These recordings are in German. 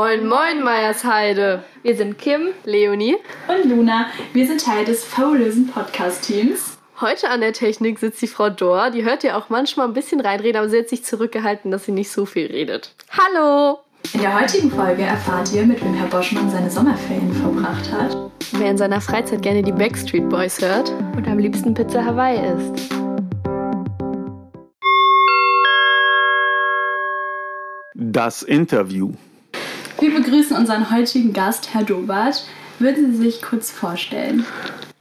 Moin, moin, Meiersheide. Wir sind Kim, Leonie und Luna. Wir sind Teil des Faulösen Podcast-Teams. Heute an der Technik sitzt die Frau Dor. Die hört ja auch manchmal ein bisschen reinreden, aber sie hat sich zurückgehalten, dass sie nicht so viel redet. Hallo! In der heutigen Folge erfahrt ihr, mit wem Herr Boschmann seine Sommerferien verbracht hat. Wer in seiner Freizeit gerne die Backstreet Boys hört und am liebsten Pizza Hawaii isst. Das Interview. Wir begrüßen unseren heutigen Gast, Herr Dobart. Würden Sie sich kurz vorstellen?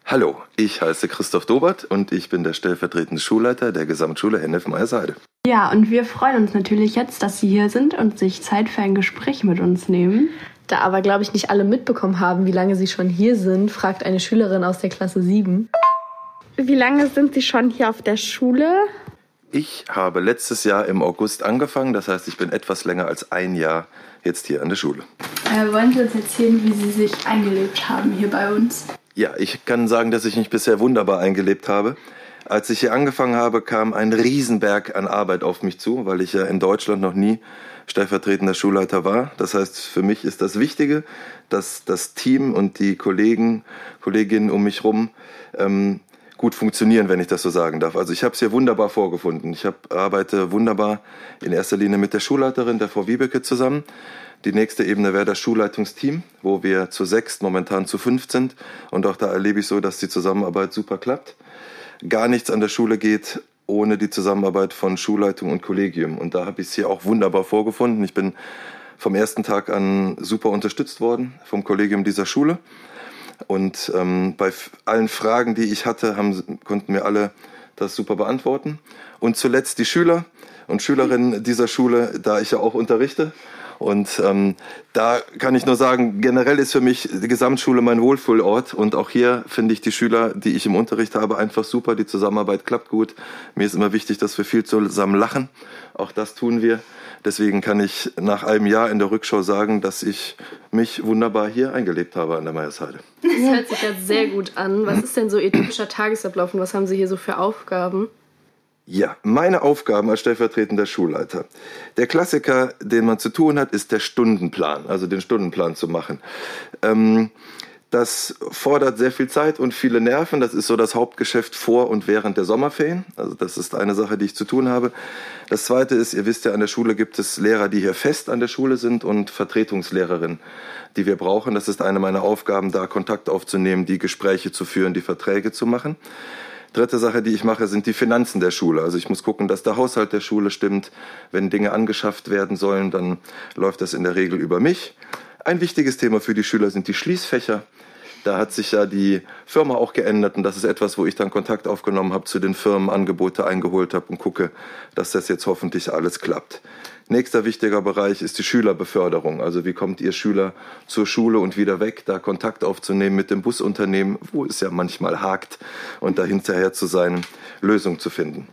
Hallo, ich heiße Christoph Dobert und ich bin der stellvertretende Schulleiter der Gesamtschule Hennef Meiersheide. Ja, und wir freuen uns natürlich jetzt, dass Sie hier sind und sich Zeit für ein Gespräch mit uns nehmen. Da aber, glaube ich, nicht alle mitbekommen haben, wie lange Sie schon hier sind, fragt eine Schülerin aus der Klasse 7. Wie lange sind Sie schon hier auf der Schule? Ich habe letztes Jahr im August angefangen, das heißt, ich bin etwas länger als ein Jahr jetzt hier an der Schule. Äh, wollen Sie uns erzählen, wie Sie sich eingelebt haben hier bei uns? Ja, ich kann sagen, dass ich mich bisher wunderbar eingelebt habe. Als ich hier angefangen habe, kam ein Riesenberg an Arbeit auf mich zu, weil ich ja in Deutschland noch nie stellvertretender Schulleiter war. Das heißt, für mich ist das Wichtige, dass das Team und die Kollegen, Kolleginnen um mich herum ähm, gut funktionieren, wenn ich das so sagen darf. Also ich habe es hier wunderbar vorgefunden. Ich hab, arbeite wunderbar in erster Linie mit der Schulleiterin, der Frau Wiebeke, zusammen. Die nächste Ebene wäre das Schulleitungsteam, wo wir zu sechs, momentan zu fünf sind. Und auch da erlebe ich so, dass die Zusammenarbeit super klappt. Gar nichts an der Schule geht ohne die Zusammenarbeit von Schulleitung und Kollegium. Und da habe ich es hier auch wunderbar vorgefunden. Ich bin vom ersten Tag an super unterstützt worden vom Kollegium dieser Schule. Und ähm, bei allen Fragen, die ich hatte, haben, konnten mir alle das super beantworten. Und zuletzt die Schüler und Schülerinnen dieser Schule, da ich ja auch unterrichte. Und ähm, da kann ich nur sagen, generell ist für mich die Gesamtschule mein Wohlfühlort. Und auch hier finde ich die Schüler, die ich im Unterricht habe, einfach super. Die Zusammenarbeit klappt gut. Mir ist immer wichtig, dass wir viel zusammen lachen. Auch das tun wir. Deswegen kann ich nach einem Jahr in der Rückschau sagen, dass ich mich wunderbar hier eingelebt habe an der Meiersheide. Das hört sich ja sehr gut an. Was ist denn so Ihr typischer Tagesablauf und was haben Sie hier so für Aufgaben? Ja, meine Aufgaben als stellvertretender Schulleiter. Der Klassiker, den man zu tun hat, ist der Stundenplan, also den Stundenplan zu machen. Ähm, das fordert sehr viel Zeit und viele Nerven. Das ist so das Hauptgeschäft vor und während der Sommerferien. Also das ist eine Sache, die ich zu tun habe. Das zweite ist, ihr wisst ja, an der Schule gibt es Lehrer, die hier fest an der Schule sind und Vertretungslehrerinnen, die wir brauchen. Das ist eine meiner Aufgaben, da Kontakt aufzunehmen, die Gespräche zu führen, die Verträge zu machen. Dritte Sache, die ich mache, sind die Finanzen der Schule. Also ich muss gucken, dass der Haushalt der Schule stimmt. Wenn Dinge angeschafft werden sollen, dann läuft das in der Regel über mich. Ein wichtiges Thema für die Schüler sind die Schließfächer. Da hat sich ja die Firma auch geändert und das ist etwas, wo ich dann Kontakt aufgenommen habe zu den Firmen, Angebote eingeholt habe und gucke, dass das jetzt hoffentlich alles klappt. Nächster wichtiger Bereich ist die Schülerbeförderung. Also wie kommt Ihr Schüler zur Schule und wieder weg, da Kontakt aufzunehmen mit dem Busunternehmen, wo es ja manchmal hakt und da hinterher zu sein, Lösungen zu finden.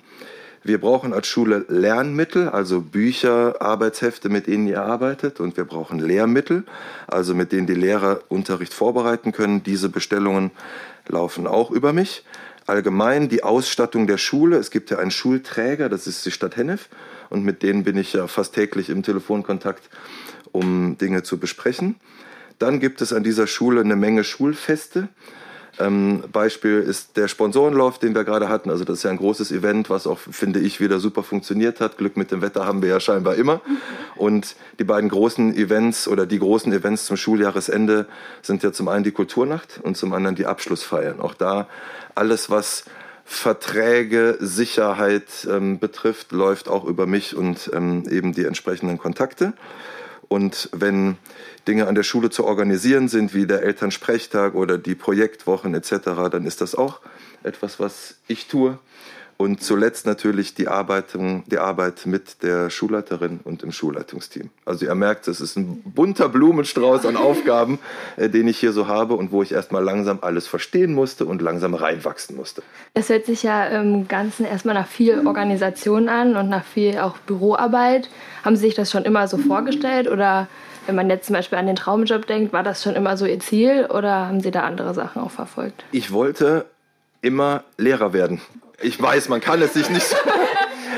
Wir brauchen als Schule Lernmittel, also Bücher, Arbeitshefte, mit denen ihr arbeitet. Und wir brauchen Lehrmittel, also mit denen die Lehrer Unterricht vorbereiten können. Diese Bestellungen laufen auch über mich. Allgemein die Ausstattung der Schule. Es gibt ja einen Schulträger, das ist die Stadt Hennef. Und mit denen bin ich ja fast täglich im Telefonkontakt, um Dinge zu besprechen. Dann gibt es an dieser Schule eine Menge Schulfeste. Ähm, Beispiel ist der Sponsorenlauf, den wir gerade hatten. Also das ist ja ein großes Event, was auch, finde ich, wieder super funktioniert hat. Glück mit dem Wetter haben wir ja scheinbar immer. Und die beiden großen Events oder die großen Events zum Schuljahresende sind ja zum einen die Kulturnacht und zum anderen die Abschlussfeiern. Auch da alles, was Verträge, Sicherheit ähm, betrifft, läuft auch über mich und ähm, eben die entsprechenden Kontakte. Und wenn Dinge an der Schule zu organisieren sind, wie der Elternsprechtag oder die Projektwochen etc., dann ist das auch etwas, was ich tue. Und zuletzt natürlich die Arbeit, die Arbeit mit der Schulleiterin und im Schulleitungsteam. Also ihr merkt, es ist ein bunter Blumenstrauß an Aufgaben, äh, den ich hier so habe und wo ich erstmal langsam alles verstehen musste und langsam reinwachsen musste. Es hört sich ja im Ganzen erstmal nach viel Organisation an und nach viel auch Büroarbeit. Haben Sie sich das schon immer so vorgestellt oder wenn man jetzt zum Beispiel an den Traumjob denkt, war das schon immer so Ihr Ziel oder haben Sie da andere Sachen auch verfolgt? Ich wollte immer Lehrer werden. Ich weiß, man kann es sich nicht.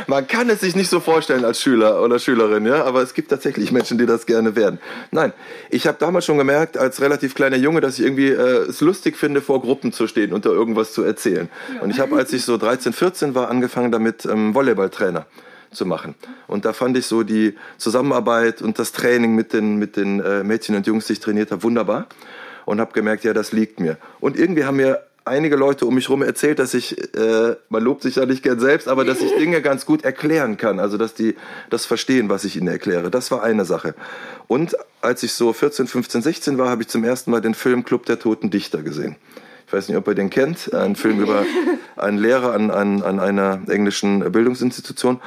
Man kann es sich nicht so vorstellen als Schüler oder Schülerin, ja, aber es gibt tatsächlich Menschen, die das gerne werden. Nein, ich habe damals schon gemerkt, als relativ kleiner Junge, dass ich irgendwie äh, es lustig finde, vor Gruppen zu stehen und da irgendwas zu erzählen. Ja. Und ich habe, als ich so 13, 14 war, angefangen damit ähm, Volleyballtrainer zu machen. Und da fand ich so die Zusammenarbeit und das Training mit den, mit den äh, Mädchen und Jungs, die ich trainiert habe, wunderbar. Und habe gemerkt, ja, das liegt mir. Und irgendwie haben mir einige Leute um mich herum erzählt, dass ich, äh, man lobt sich ja nicht gern selbst, aber dass ich Dinge ganz gut erklären kann. Also, dass die das verstehen, was ich ihnen erkläre. Das war eine Sache. Und als ich so 14, 15, 16 war, habe ich zum ersten Mal den Film Club der Toten Dichter gesehen. Ich weiß nicht, ob ihr den kennt. Ein Film über einen Lehrer an, an, an einer englischen Bildungsinstitution.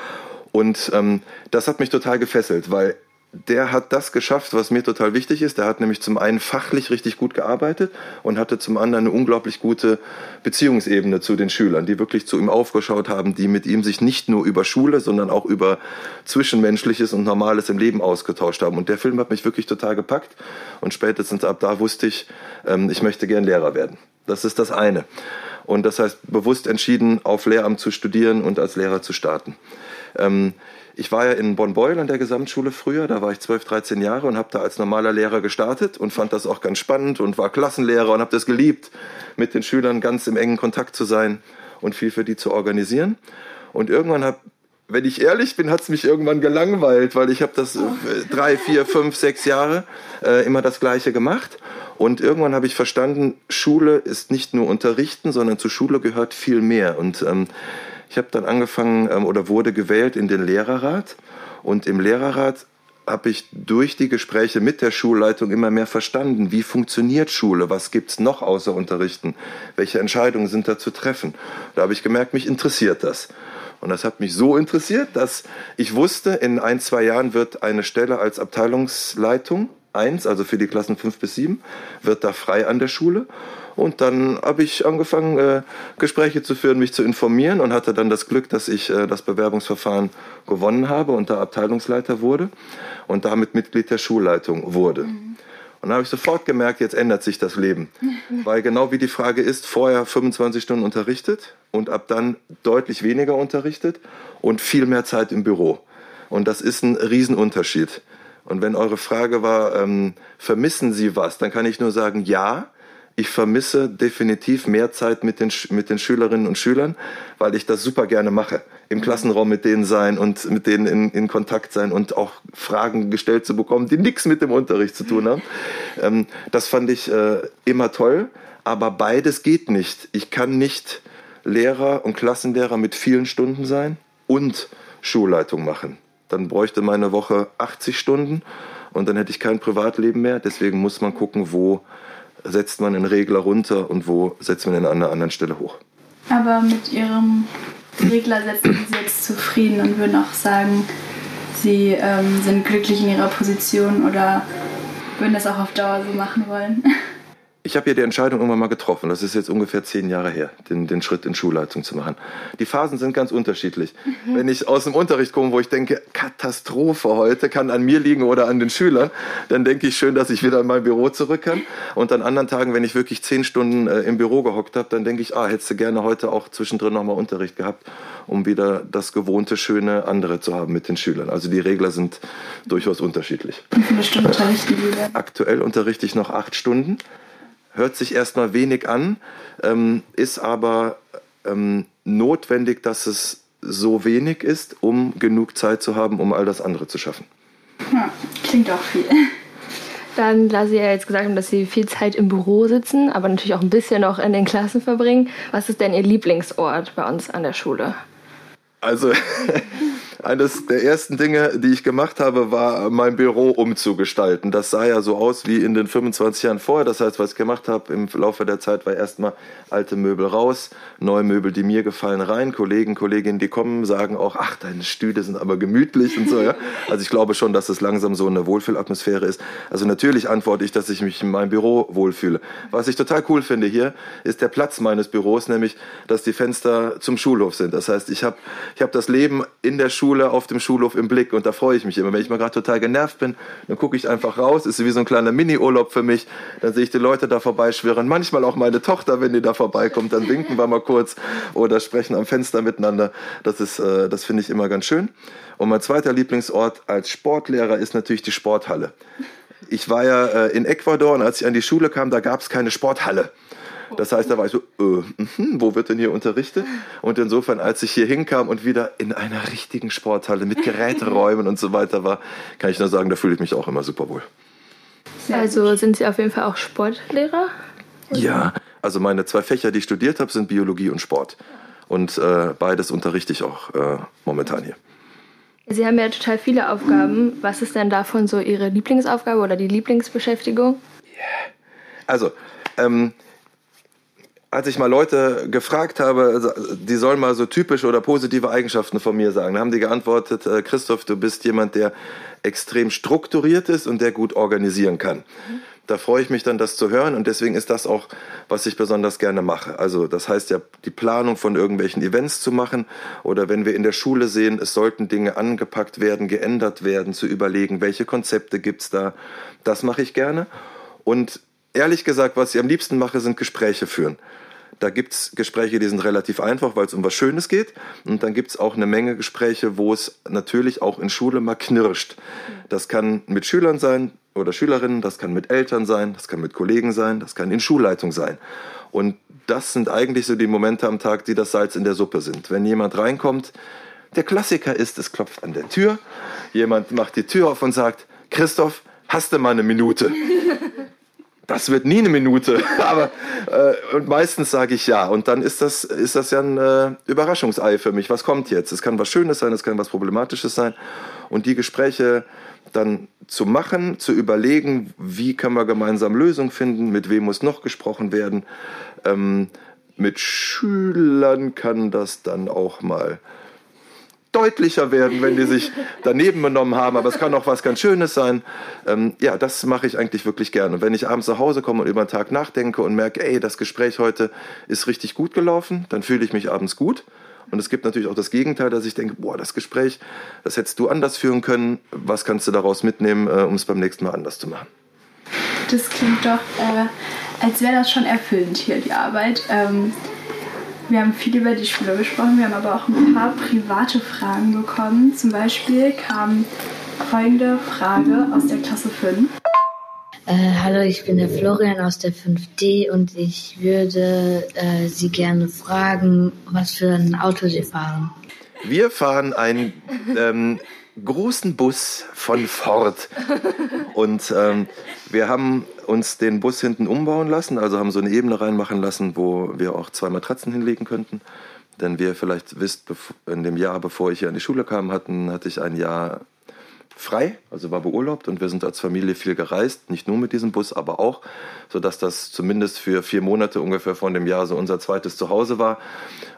Und ähm, das hat mich total gefesselt, weil der hat das geschafft, was mir total wichtig ist. Der hat nämlich zum einen fachlich richtig gut gearbeitet und hatte zum anderen eine unglaublich gute Beziehungsebene zu den Schülern, die wirklich zu ihm aufgeschaut haben, die mit ihm sich nicht nur über Schule, sondern auch über Zwischenmenschliches und Normales im Leben ausgetauscht haben. Und der Film hat mich wirklich total gepackt. Und spätestens ab da wusste ich, ähm, ich möchte gern Lehrer werden. Das ist das eine. Und das heißt, bewusst entschieden, auf Lehramt zu studieren und als Lehrer zu starten. Ähm, ich war ja in Bonn-Beuel an der Gesamtschule früher, da war ich 12, 13 Jahre und habe da als normaler Lehrer gestartet und fand das auch ganz spannend und war Klassenlehrer und habe das geliebt, mit den Schülern ganz im engen Kontakt zu sein und viel für die zu organisieren. Und irgendwann habe wenn ich ehrlich bin, hat es mich irgendwann gelangweilt, weil ich habe das äh, drei, vier, fünf, sechs Jahre äh, immer das Gleiche gemacht. Und irgendwann habe ich verstanden, Schule ist nicht nur Unterrichten, sondern zur Schule gehört viel mehr. Und ähm, ich habe dann angefangen ähm, oder wurde gewählt in den Lehrerrat. Und im Lehrerrat habe ich durch die Gespräche mit der Schulleitung immer mehr verstanden, wie funktioniert Schule, was gibt's noch außer Unterrichten, welche Entscheidungen sind da zu treffen. Da habe ich gemerkt, mich interessiert das. Und das hat mich so interessiert, dass ich wusste, in ein, zwei Jahren wird eine Stelle als Abteilungsleitung eins, also für die Klassen fünf bis sieben, wird da frei an der Schule. Und dann habe ich angefangen, äh, Gespräche zu führen, mich zu informieren und hatte dann das Glück, dass ich äh, das Bewerbungsverfahren gewonnen habe und da Abteilungsleiter wurde und damit Mitglied der Schulleitung wurde. Mhm. Und dann habe ich sofort gemerkt, jetzt ändert sich das Leben. Weil genau wie die Frage ist, vorher 25 Stunden unterrichtet und ab dann deutlich weniger unterrichtet und viel mehr Zeit im Büro. Und das ist ein Riesenunterschied. Und wenn eure Frage war, ähm, vermissen Sie was, dann kann ich nur sagen, ja, ich vermisse definitiv mehr Zeit mit den, mit den Schülerinnen und Schülern, weil ich das super gerne mache. Im. Klassenraum mit denen sein und mit denen in, in Kontakt sein und auch Fragen gestellt zu bekommen, die nichts mit dem Unterricht zu tun haben. Ähm, das fand ich äh, immer toll, aber beides geht nicht. Ich kann nicht Lehrer und Klassenlehrer mit vielen Stunden sein und Schulleitung machen. Dann bräuchte meine Woche 80 Stunden und dann hätte ich kein Privatleben mehr. Deswegen muss man gucken, wo setzt man einen Regler runter und wo setzt man ihn an einer anderen Stelle hoch. Aber mit Ihrem Regler setzen Sie jetzt zufrieden und würden auch sagen, Sie ähm, sind glücklich in Ihrer Position oder würden das auch auf Dauer so machen wollen? ich habe ja die Entscheidung irgendwann mal getroffen, das ist jetzt ungefähr zehn Jahre her, den, den Schritt in Schulleitung zu machen. Die Phasen sind ganz unterschiedlich. Mhm. Wenn ich aus dem Unterricht komme, wo ich denke, Katastrophe heute, kann an mir liegen oder an den Schülern, dann denke ich schön, dass ich wieder in mein Büro zurück kann. Und an anderen Tagen, wenn ich wirklich zehn Stunden äh, im Büro gehockt habe, dann denke ich, ah, hättest du gerne heute auch zwischendrin nochmal Unterricht gehabt, um wieder das gewohnte, schöne andere zu haben mit den Schülern. Also die Regler sind durchaus unterschiedlich. Wie viele Stunden unterrichten denn? Aktuell unterrichte ich noch acht Stunden hört sich erstmal wenig an, ähm, ist aber ähm, notwendig, dass es so wenig ist, um genug Zeit zu haben, um all das andere zu schaffen. Ja, klingt auch viel. Dann, da Sie ja jetzt gesagt haben, dass Sie viel Zeit im Büro sitzen, aber natürlich auch ein bisschen noch in den Klassen verbringen, was ist denn Ihr Lieblingsort bei uns an der Schule? Also eines der ersten Dinge, die ich gemacht habe, war mein Büro umzugestalten. Das sah ja so aus wie in den 25 Jahren vorher. Das heißt, was ich gemacht habe im Laufe der Zeit, war erstmal alte Möbel raus, neue Möbel, die mir gefallen, rein. Kollegen, Kolleginnen, die kommen, sagen auch, ach, deine Stühle sind aber gemütlich und so. Ja? Also ich glaube schon, dass es langsam so eine Wohlfühlatmosphäre ist. Also natürlich antworte ich, dass ich mich in meinem Büro wohlfühle. Was ich total cool finde hier, ist der Platz meines Büros, nämlich, dass die Fenster zum Schulhof sind. Das heißt, ich habe ich hab das Leben in der Schule auf dem Schulhof im Blick und da freue ich mich immer. Wenn ich mal gerade total genervt bin, dann gucke ich einfach raus, ist wie so ein kleiner Mini-Urlaub für mich. Dann sehe ich die Leute da vorbeischwirren. Manchmal auch meine Tochter, wenn die da vorbeikommt, dann winken wir mal kurz oder sprechen am Fenster miteinander. Das äh, das finde ich immer ganz schön. Und mein zweiter Lieblingsort als Sportlehrer ist natürlich die Sporthalle. Ich war ja äh, in Ecuador und als ich an die Schule kam, da gab es keine Sporthalle. Das heißt, da war ich so, äh, mh, wo wird denn hier unterrichtet? Und insofern, als ich hier hinkam und wieder in einer richtigen Sporthalle mit Geräteräumen und so weiter war, kann ich nur sagen, da fühle ich mich auch immer super wohl. Also sind Sie auf jeden Fall auch Sportlehrer? Ja, also meine zwei Fächer, die ich studiert habe, sind Biologie und Sport. Und äh, beides unterrichte ich auch äh, momentan hier. Sie haben ja total viele Aufgaben. Was ist denn davon so Ihre Lieblingsaufgabe oder die Lieblingsbeschäftigung? Also, ähm, als ich mal Leute gefragt habe, die sollen mal so typische oder positive Eigenschaften von mir sagen, haben die geantwortet, äh, Christoph, du bist jemand, der extrem strukturiert ist und der gut organisieren kann. Da freue ich mich dann, das zu hören und deswegen ist das auch, was ich besonders gerne mache. Also das heißt ja, die Planung von irgendwelchen Events zu machen oder wenn wir in der Schule sehen, es sollten Dinge angepackt werden, geändert werden, zu überlegen, welche Konzepte gibt's da. Das mache ich gerne. Und ehrlich gesagt, was ich am liebsten mache, sind Gespräche führen. Da gibt's Gespräche, die sind relativ einfach, weil es um was Schönes geht. Und dann gibt's auch eine Menge Gespräche, wo es natürlich auch in Schule mal knirscht. Das kann mit Schülern sein oder Schülerinnen, das kann mit Eltern sein, das kann mit Kollegen sein, das kann in Schulleitung sein. Und das sind eigentlich so die Momente am Tag, die das Salz in der Suppe sind. Wenn jemand reinkommt, der Klassiker ist, es klopft an der Tür, jemand macht die Tür auf und sagt, Christoph, hast du mal eine Minute? das wird nie eine Minute, aber äh, und meistens sage ich ja. Und dann ist das, ist das ja ein äh, Überraschungsei für mich. Was kommt jetzt? Es kann was Schönes sein, es kann was Problematisches sein. Und die Gespräche dann zu machen, zu überlegen, wie können wir gemeinsam Lösungen finden, mit wem muss noch gesprochen werden. Ähm, mit Schülern kann das dann auch mal deutlicher werden, wenn die sich daneben benommen haben. Aber es kann auch was ganz Schönes sein. Ähm, ja, das mache ich eigentlich wirklich gerne. Und wenn ich abends nach Hause komme und über den Tag nachdenke und merke, ey, das Gespräch heute ist richtig gut gelaufen, dann fühle ich mich abends gut. Und es gibt natürlich auch das Gegenteil, dass ich denke, boah, das Gespräch, das hättest du anders führen können. Was kannst du daraus mitnehmen, äh, um es beim nächsten Mal anders zu machen? Das klingt doch, äh, als wäre das schon erfüllend hier, die Arbeit. Ähm, wir haben viel über die Schule gesprochen, wir haben aber auch ein paar private Fragen bekommen. Zum Beispiel kam folgende Frage aus der Klasse 5. Äh, hallo, ich bin der Florian aus der 5D und ich würde äh, Sie gerne fragen, was für ein Auto Sie fahren. Wir fahren einen ähm, großen Bus von Ford und ähm, wir haben uns den Bus hinten umbauen lassen, also haben so eine Ebene reinmachen lassen, wo wir auch zwei Matratzen hinlegen könnten. Denn wie ihr vielleicht wisst, in dem Jahr, bevor ich hier an die Schule kam, hatten, hatte ich ein Jahr frei, also war beurlaubt und wir sind als Familie viel gereist, nicht nur mit diesem Bus, aber auch, sodass das zumindest für vier Monate ungefähr von dem Jahr so unser zweites Zuhause war.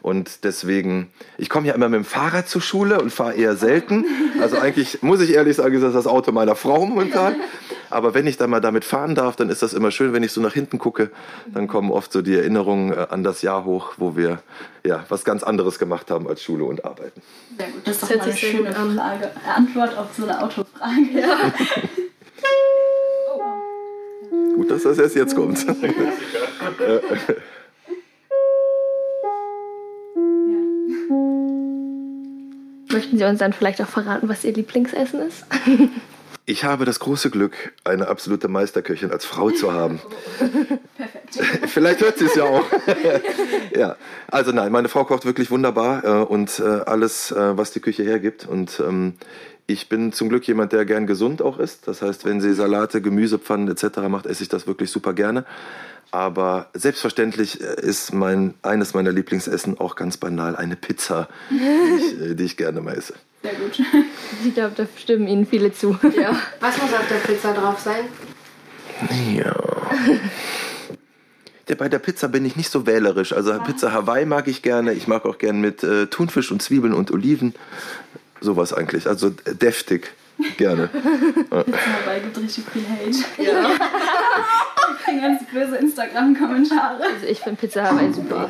Und deswegen, ich komme ja immer mit dem Fahrrad zur Schule und fahre eher selten. Also eigentlich muss ich ehrlich sagen, ist das das Auto meiner Frau momentan. Aber wenn ich dann mal damit fahren darf, dann ist das immer schön, wenn ich so nach hinten gucke, dann kommen oft so die Erinnerungen äh, an das Jahr hoch, wo wir ja was ganz anderes gemacht haben als Schule und Arbeiten. Sehr gut, das ist doch mal eine schöne Frage. Antwort auf so eine Autofrage. Ja. Gut, dass das erst jetzt kommt. Möchten Sie uns dann vielleicht auch verraten, was Ihr Lieblingsessen ist? Ich habe das große Glück, eine absolute Meisterköchin als Frau zu haben. Perfekt. Vielleicht hört sie es ja auch. ja, also nein, meine Frau kocht wirklich wunderbar äh, und äh, alles, äh, was die Küche hergibt. Und ähm, ich bin zum Glück jemand, der gern gesund auch isst. Das heißt, wenn sie Salate, Gemüsepfannen etc. macht, esse ich das wirklich super gerne. Aber selbstverständlich äh, ist mein, eines meiner Lieblingsessen auch ganz banal eine Pizza, die ich, äh, die ich gerne mal esse. Sehr gut. Ich glaube, da stimmen Ihnen viele zu. Ja. Was muss auf der Pizza drauf sein? Ja. Der, bei der Pizza bin ich nicht so wählerisch. Also Pizza Hawaii mag ich gerne. Ich mag auch gerne mit äh, Thunfisch und Zwiebeln und Oliven. Sowas eigentlich. Also äh, deftig. Gerne. Pizza Hawaii gibt richtig viel Hate. Ja. Ich kriege ganz böse Instagram-Kommentare. Also ich finde Pizza Hawaii super.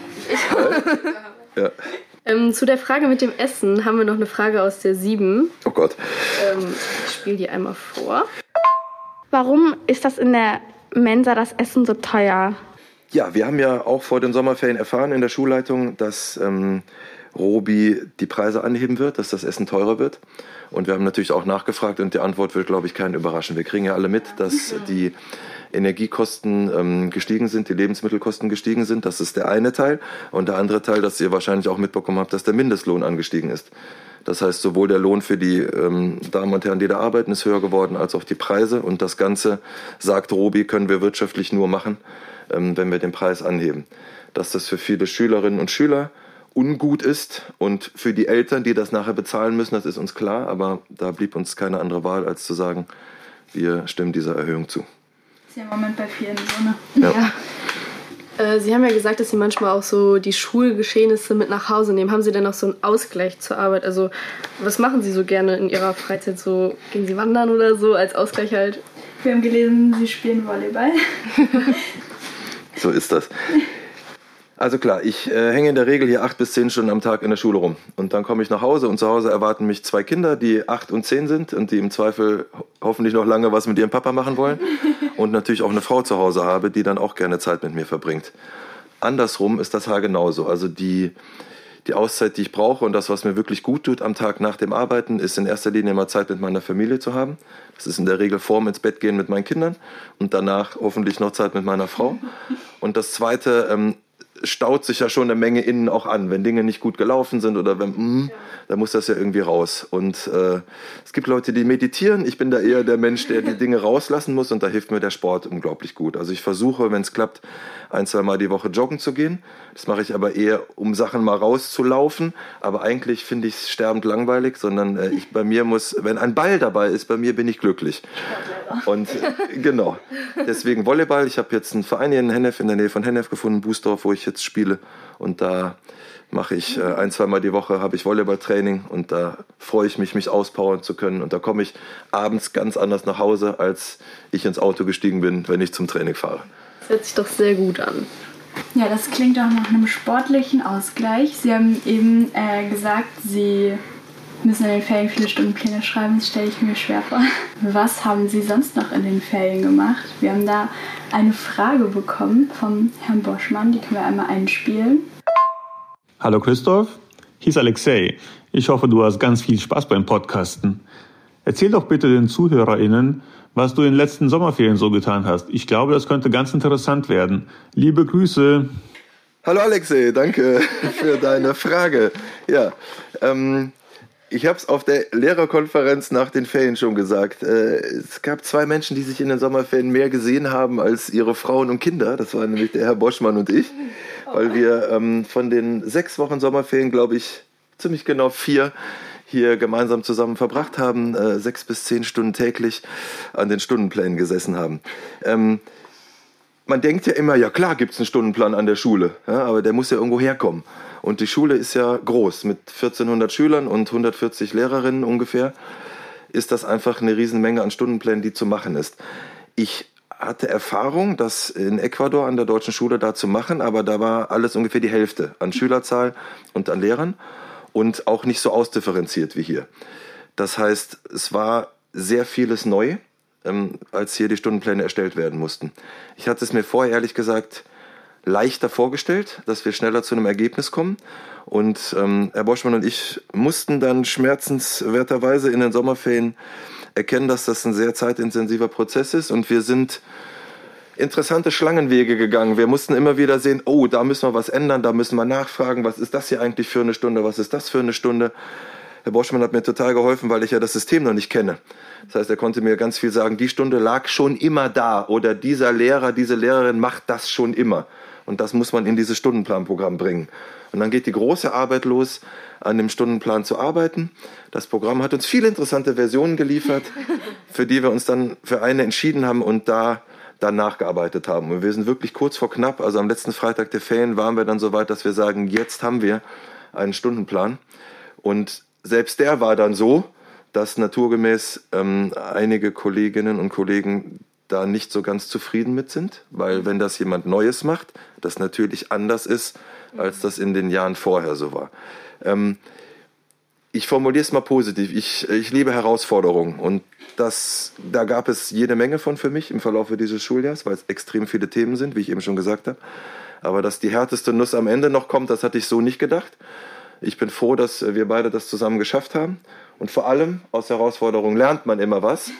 Ja. Ähm, zu der Frage mit dem Essen haben wir noch eine Frage aus der 7. Oh Gott. Ähm, ich spiele die einmal vor. Warum ist das in der Mensa das Essen so teuer? Ja, wir haben ja auch vor den Sommerferien erfahren in der Schulleitung, dass ähm, Robi die Preise anheben wird, dass das Essen teurer wird. Und wir haben natürlich auch nachgefragt und die Antwort wird, glaube ich, keinen überraschen. Wir kriegen ja alle mit, dass die Energiekosten ähm, gestiegen sind, die Lebensmittelkosten gestiegen sind. Das ist der eine Teil. Und der andere Teil, dass ihr wahrscheinlich auch mitbekommen habt, dass der Mindestlohn angestiegen ist. Das heißt, sowohl der Lohn für die ähm, Damen und Herren, die da arbeiten, ist höher geworden, als auch die Preise. Und das Ganze, sagt Robi, können wir wirtschaftlich nur machen, ähm, wenn wir den Preis anheben. Dass das für viele Schülerinnen und Schüler ungut ist und für die Eltern, die das nachher bezahlen müssen, das ist uns klar. Aber da blieb uns keine andere Wahl, als zu sagen, wir stimmen dieser Erhöhung zu. Ist ja im Moment bei vielen so, ne? Ja. Äh, Sie haben ja gesagt, dass Sie manchmal auch so die Schulgeschehnisse mit nach Hause nehmen. Haben Sie denn noch so einen Ausgleich zur Arbeit? Also, was machen Sie so gerne in Ihrer Freizeit? So, gehen Sie wandern oder so als Ausgleich halt? Wir haben gelesen, sie spielen Volleyball. So ist das. Also klar, ich äh, hänge in der Regel hier acht bis zehn Stunden am Tag in der Schule rum. Und dann komme ich nach Hause und zu Hause erwarten mich zwei Kinder, die acht und zehn sind und die im Zweifel ho hoffentlich noch lange was mit ihrem Papa machen wollen. Und natürlich auch eine Frau zu Hause habe, die dann auch gerne Zeit mit mir verbringt. Andersrum ist das Haar genauso. Also die, die Auszeit, die ich brauche und das, was mir wirklich gut tut am Tag nach dem Arbeiten, ist in erster Linie immer Zeit mit meiner Familie zu haben. Das ist in der Regel vorm ins Bett gehen mit meinen Kindern und danach hoffentlich noch Zeit mit meiner Frau. Und das Zweite, ähm, staut sich ja schon eine Menge innen auch an. Wenn Dinge nicht gut gelaufen sind oder wenn, mh, dann muss das ja irgendwie raus. Und äh, es gibt Leute, die meditieren. Ich bin da eher der Mensch, der die Dinge rauslassen muss und da hilft mir der Sport unglaublich gut. Also ich versuche, wenn es klappt, ein, zwei Mal die Woche joggen zu gehen. Das mache ich aber eher, um Sachen mal rauszulaufen. Aber eigentlich finde ich es sterbend langweilig, sondern äh, ich, bei mir muss, wenn ein Ball dabei ist, bei mir bin ich glücklich. Und genau. Deswegen Volleyball. Ich habe jetzt einen Verein hier in Hennef, in der Nähe von Hennef gefunden, Bußdorf, wo ich jetzt spiele. Und da mache ich äh, ein, zweimal die Woche habe ich Volleyballtraining und da freue ich mich, mich auspowern zu können. Und da komme ich abends ganz anders nach Hause, als ich ins Auto gestiegen bin, wenn ich zum Training fahre. Das hört sich doch sehr gut an. Ja, das klingt auch nach einem sportlichen Ausgleich. Sie haben eben äh, gesagt, Sie müssen in den Ferien viele Stundenpläne schreiben. Das stelle ich mir schwer vor. Was haben Sie sonst noch in den Ferien gemacht? Wir haben da eine Frage bekommen vom Herrn Boschmann. Die können wir einmal einspielen. Hallo Christoph, hier ist Alexei. Ich hoffe, du hast ganz viel Spaß beim Podcasten. Erzähl doch bitte den ZuhörerInnen, was du in den letzten Sommerferien so getan hast. Ich glaube, das könnte ganz interessant werden. Liebe Grüße. Hallo Alexei, danke für deine Frage. Ja, ähm, ich habe es auf der Lehrerkonferenz nach den Ferien schon gesagt. Äh, es gab zwei Menschen, die sich in den Sommerferien mehr gesehen haben als ihre Frauen und Kinder. Das waren nämlich der Herr Boschmann und ich, weil wir ähm, von den sechs Wochen Sommerferien, glaube ich, ziemlich genau vier hier gemeinsam zusammen verbracht haben, äh, sechs bis zehn Stunden täglich an den Stundenplänen gesessen haben. Ähm, man denkt ja immer, ja klar gibt es einen Stundenplan an der Schule, ja, aber der muss ja irgendwo herkommen. Und die Schule ist ja groß, mit 1400 Schülern und 140 Lehrerinnen ungefähr, ist das einfach eine Riesenmenge an Stundenplänen, die zu machen ist. Ich hatte Erfahrung, das in Ecuador an der deutschen Schule da zu machen, aber da war alles ungefähr die Hälfte an Schülerzahl und an Lehrern und auch nicht so ausdifferenziert wie hier. Das heißt, es war sehr vieles neu, ähm, als hier die Stundenpläne erstellt werden mussten. Ich hatte es mir vorher ehrlich gesagt leichter vorgestellt, dass wir schneller zu einem Ergebnis kommen. Und ähm, Herr Boschmann und ich mussten dann schmerzenswerterweise in den Sommerferien erkennen, dass das ein sehr zeitintensiver Prozess ist. Und wir sind interessante Schlangenwege gegangen. Wir mussten immer wieder sehen, oh, da müssen wir was ändern, da müssen wir nachfragen, was ist das hier eigentlich für eine Stunde, was ist das für eine Stunde. Herr Boschmann hat mir total geholfen, weil ich ja das System noch nicht kenne. Das heißt, er konnte mir ganz viel sagen, die Stunde lag schon immer da oder dieser Lehrer, diese Lehrerin macht das schon immer. Und das muss man in dieses Stundenplanprogramm bringen. Und dann geht die große Arbeit los, an dem Stundenplan zu arbeiten. Das Programm hat uns viele interessante Versionen geliefert, für die wir uns dann für eine entschieden haben und da dann nachgearbeitet haben. Und wir sind wirklich kurz vor knapp, also am letzten Freitag der Ferien waren wir dann so weit, dass wir sagen, jetzt haben wir einen Stundenplan. Und selbst der war dann so, dass naturgemäß ähm, einige Kolleginnen und Kollegen da nicht so ganz zufrieden mit sind, weil wenn das jemand Neues macht, das natürlich anders ist, als das in den Jahren vorher so war. Ähm, ich formuliere es mal positiv. Ich, ich liebe Herausforderungen und das, da gab es jede Menge von für mich im Verlauf dieses Schuljahres, weil es extrem viele Themen sind, wie ich eben schon gesagt habe. Aber dass die härteste Nuss am Ende noch kommt, das hatte ich so nicht gedacht. Ich bin froh, dass wir beide das zusammen geschafft haben. Und vor allem aus Herausforderungen lernt man immer was.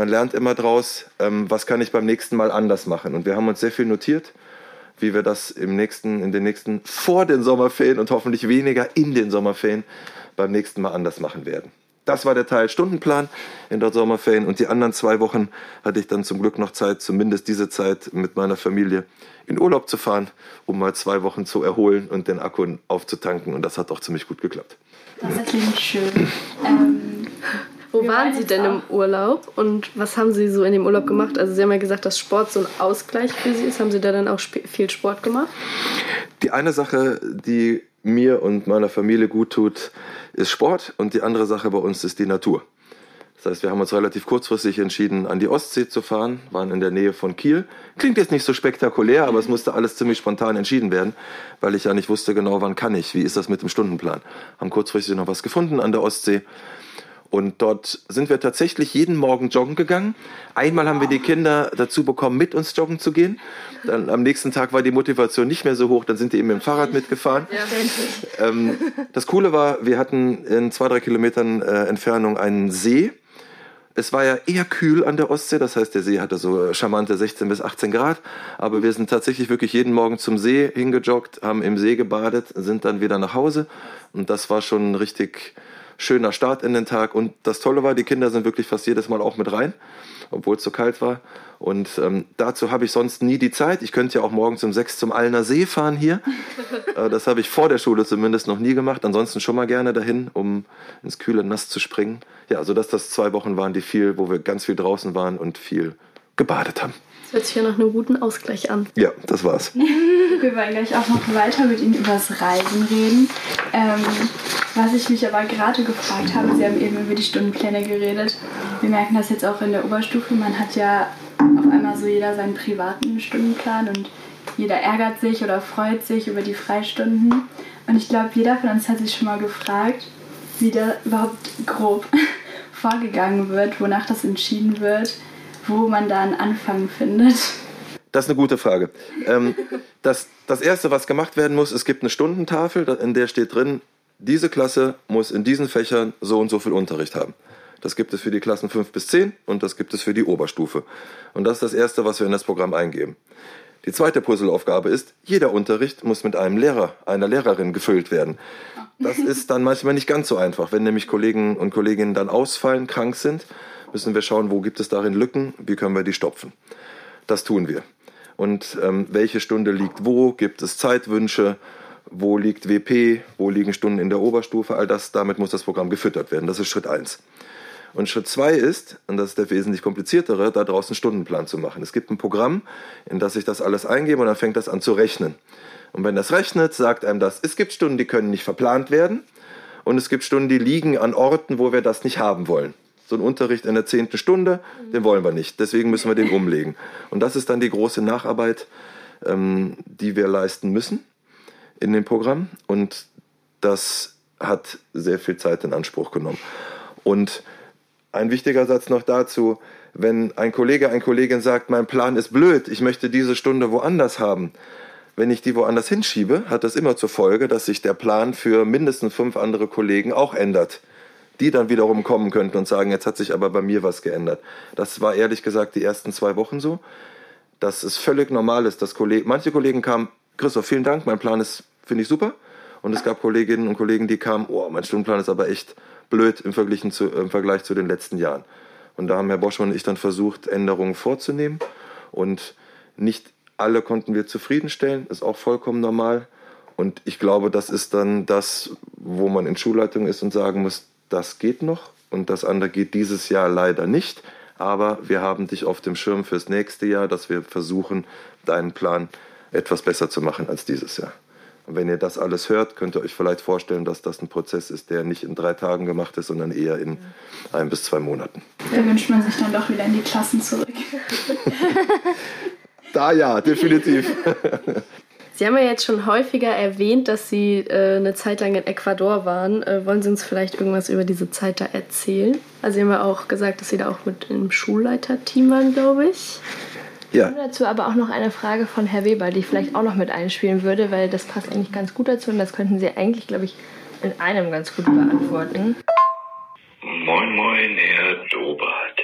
Man lernt immer draus, ähm, was kann ich beim nächsten Mal anders machen. Und wir haben uns sehr viel notiert, wie wir das im nächsten, in den nächsten, vor den Sommerferien und hoffentlich weniger in den Sommerferien beim nächsten Mal anders machen werden. Das war der Teil Stundenplan in der Sommerferien und die anderen zwei Wochen hatte ich dann zum Glück noch Zeit, zumindest diese Zeit mit meiner Familie in Urlaub zu fahren, um mal zwei Wochen zu erholen und den Akku aufzutanken und das hat auch ziemlich gut geklappt. Das ziemlich schön. Ähm, Wo waren Sie denn im Urlaub und was haben Sie so in dem Urlaub gemacht? Also Sie haben ja gesagt, dass Sport so ein Ausgleich für Sie ist. Haben Sie da dann auch viel Sport gemacht? Die eine Sache, die mir und meiner Familie gut tut, ist Sport und die andere Sache bei uns ist die Natur. Das heißt, wir haben uns relativ kurzfristig entschieden, an die Ostsee zu fahren, waren in der Nähe von Kiel. Klingt jetzt nicht so spektakulär, aber es musste alles ziemlich spontan entschieden werden, weil ich ja nicht wusste genau, wann kann ich, wie ist das mit dem Stundenplan. Haben kurzfristig noch was gefunden an der Ostsee und dort sind wir tatsächlich jeden Morgen joggen gegangen. Einmal haben wir die Kinder dazu bekommen, mit uns joggen zu gehen. Dann am nächsten Tag war die Motivation nicht mehr so hoch, dann sind die eben mit dem Fahrrad mitgefahren. Ja, ähm, das Coole war, wir hatten in zwei, drei Kilometern äh, Entfernung einen See. Es war ja eher kühl an der Ostsee, das heißt, der See hatte so charmante 16 bis 18 Grad. Aber wir sind tatsächlich wirklich jeden Morgen zum See hingejoggt, haben im See gebadet, sind dann wieder nach Hause. Und das war schon richtig schöner Start in den Tag. Und das Tolle war, die Kinder sind wirklich fast jedes Mal auch mit rein, obwohl es so kalt war. Und ähm, dazu habe ich sonst nie die Zeit. Ich könnte ja auch morgens um sechs zum Allner See fahren hier. äh, das habe ich vor der Schule zumindest noch nie gemacht. Ansonsten schon mal gerne dahin, um ins kühle Nass zu springen. Ja, also dass das zwei Wochen waren, die viel, wo wir ganz viel draußen waren und viel gebadet haben. Das hört sich ja nach einem guten Ausgleich an. Ja, das war's. wir wollen gleich auch noch weiter mit Ihnen über das Reisen reden. Ähm, was ich mich aber gerade gefragt habe, Sie haben eben über die Stundenpläne geredet. Wir merken das jetzt auch in der Oberstufe. Man hat ja auf einmal so jeder seinen privaten Stundenplan und jeder ärgert sich oder freut sich über die Freistunden. Und ich glaube, jeder von uns hat sich schon mal gefragt, wie da überhaupt grob vorgegangen wird, wonach das entschieden wird wo man da einen Anfang findet? Das ist eine gute Frage. Ähm, das, das Erste, was gemacht werden muss, es gibt eine Stundentafel, in der steht drin, diese Klasse muss in diesen Fächern so und so viel Unterricht haben. Das gibt es für die Klassen 5 bis 10 und das gibt es für die Oberstufe. Und das ist das Erste, was wir in das Programm eingeben. Die zweite Puzzleaufgabe ist, jeder Unterricht muss mit einem Lehrer, einer Lehrerin gefüllt werden. Das ist dann manchmal nicht ganz so einfach, wenn nämlich Kollegen und Kolleginnen dann ausfallen, krank sind müssen wir schauen, wo gibt es darin Lücken, wie können wir die stopfen. Das tun wir. Und ähm, welche Stunde liegt wo, gibt es Zeitwünsche, wo liegt WP, wo liegen Stunden in der Oberstufe, all das, damit muss das Programm gefüttert werden. Das ist Schritt eins. Und Schritt zwei ist, und das ist der wesentlich kompliziertere, da draußen einen Stundenplan zu machen. Es gibt ein Programm, in das ich das alles eingebe und dann fängt das an zu rechnen. Und wenn das rechnet, sagt einem das, es gibt Stunden, die können nicht verplant werden und es gibt Stunden, die liegen an Orten, wo wir das nicht haben wollen so ein Unterricht in der zehnten Stunde, den wollen wir nicht. Deswegen müssen wir den umlegen. Und das ist dann die große Nacharbeit, ähm, die wir leisten müssen in dem Programm. Und das hat sehr viel Zeit in Anspruch genommen. Und ein wichtiger Satz noch dazu, wenn ein Kollege, eine Kollegin sagt, mein Plan ist blöd, ich möchte diese Stunde woanders haben, wenn ich die woanders hinschiebe, hat das immer zur Folge, dass sich der Plan für mindestens fünf andere Kollegen auch ändert die dann wiederum kommen könnten und sagen, jetzt hat sich aber bei mir was geändert. Das war ehrlich gesagt die ersten zwei Wochen so. Dass es völlig normal ist, dass Kollegen, manche Kollegen kamen, Christoph, vielen Dank, mein Plan ist, finde ich super. Und es gab Kolleginnen und Kollegen, die kamen, oh, mein Stundenplan ist aber echt blöd im Vergleich zu, im Vergleich zu den letzten Jahren. Und da haben Herr Boschmann und ich dann versucht, Änderungen vorzunehmen. Und nicht alle konnten wir zufriedenstellen, ist auch vollkommen normal. Und ich glaube, das ist dann das, wo man in Schulleitung ist und sagen muss, das geht noch und das andere geht dieses Jahr leider nicht. Aber wir haben dich auf dem Schirm fürs nächste Jahr, dass wir versuchen, deinen Plan etwas besser zu machen als dieses Jahr. wenn ihr das alles hört, könnt ihr euch vielleicht vorstellen, dass das ein Prozess ist, der nicht in drei Tagen gemacht ist, sondern eher in ein bis zwei Monaten. Da wünscht man sich dann doch wieder in die Klassen zurück. da ja, definitiv. Sie haben ja jetzt schon häufiger erwähnt, dass Sie äh, eine Zeit lang in Ecuador waren. Äh, wollen Sie uns vielleicht irgendwas über diese Zeit da erzählen? Also Sie haben ja auch gesagt, dass Sie da auch mit im Schulleiterteam waren, glaube ich. Ja. Und dazu aber auch noch eine Frage von Herr Weber, die ich vielleicht auch noch mit einspielen würde, weil das passt eigentlich ganz gut dazu und das könnten Sie eigentlich, glaube ich, in einem ganz gut beantworten. Moin, moin, Herr Dobart.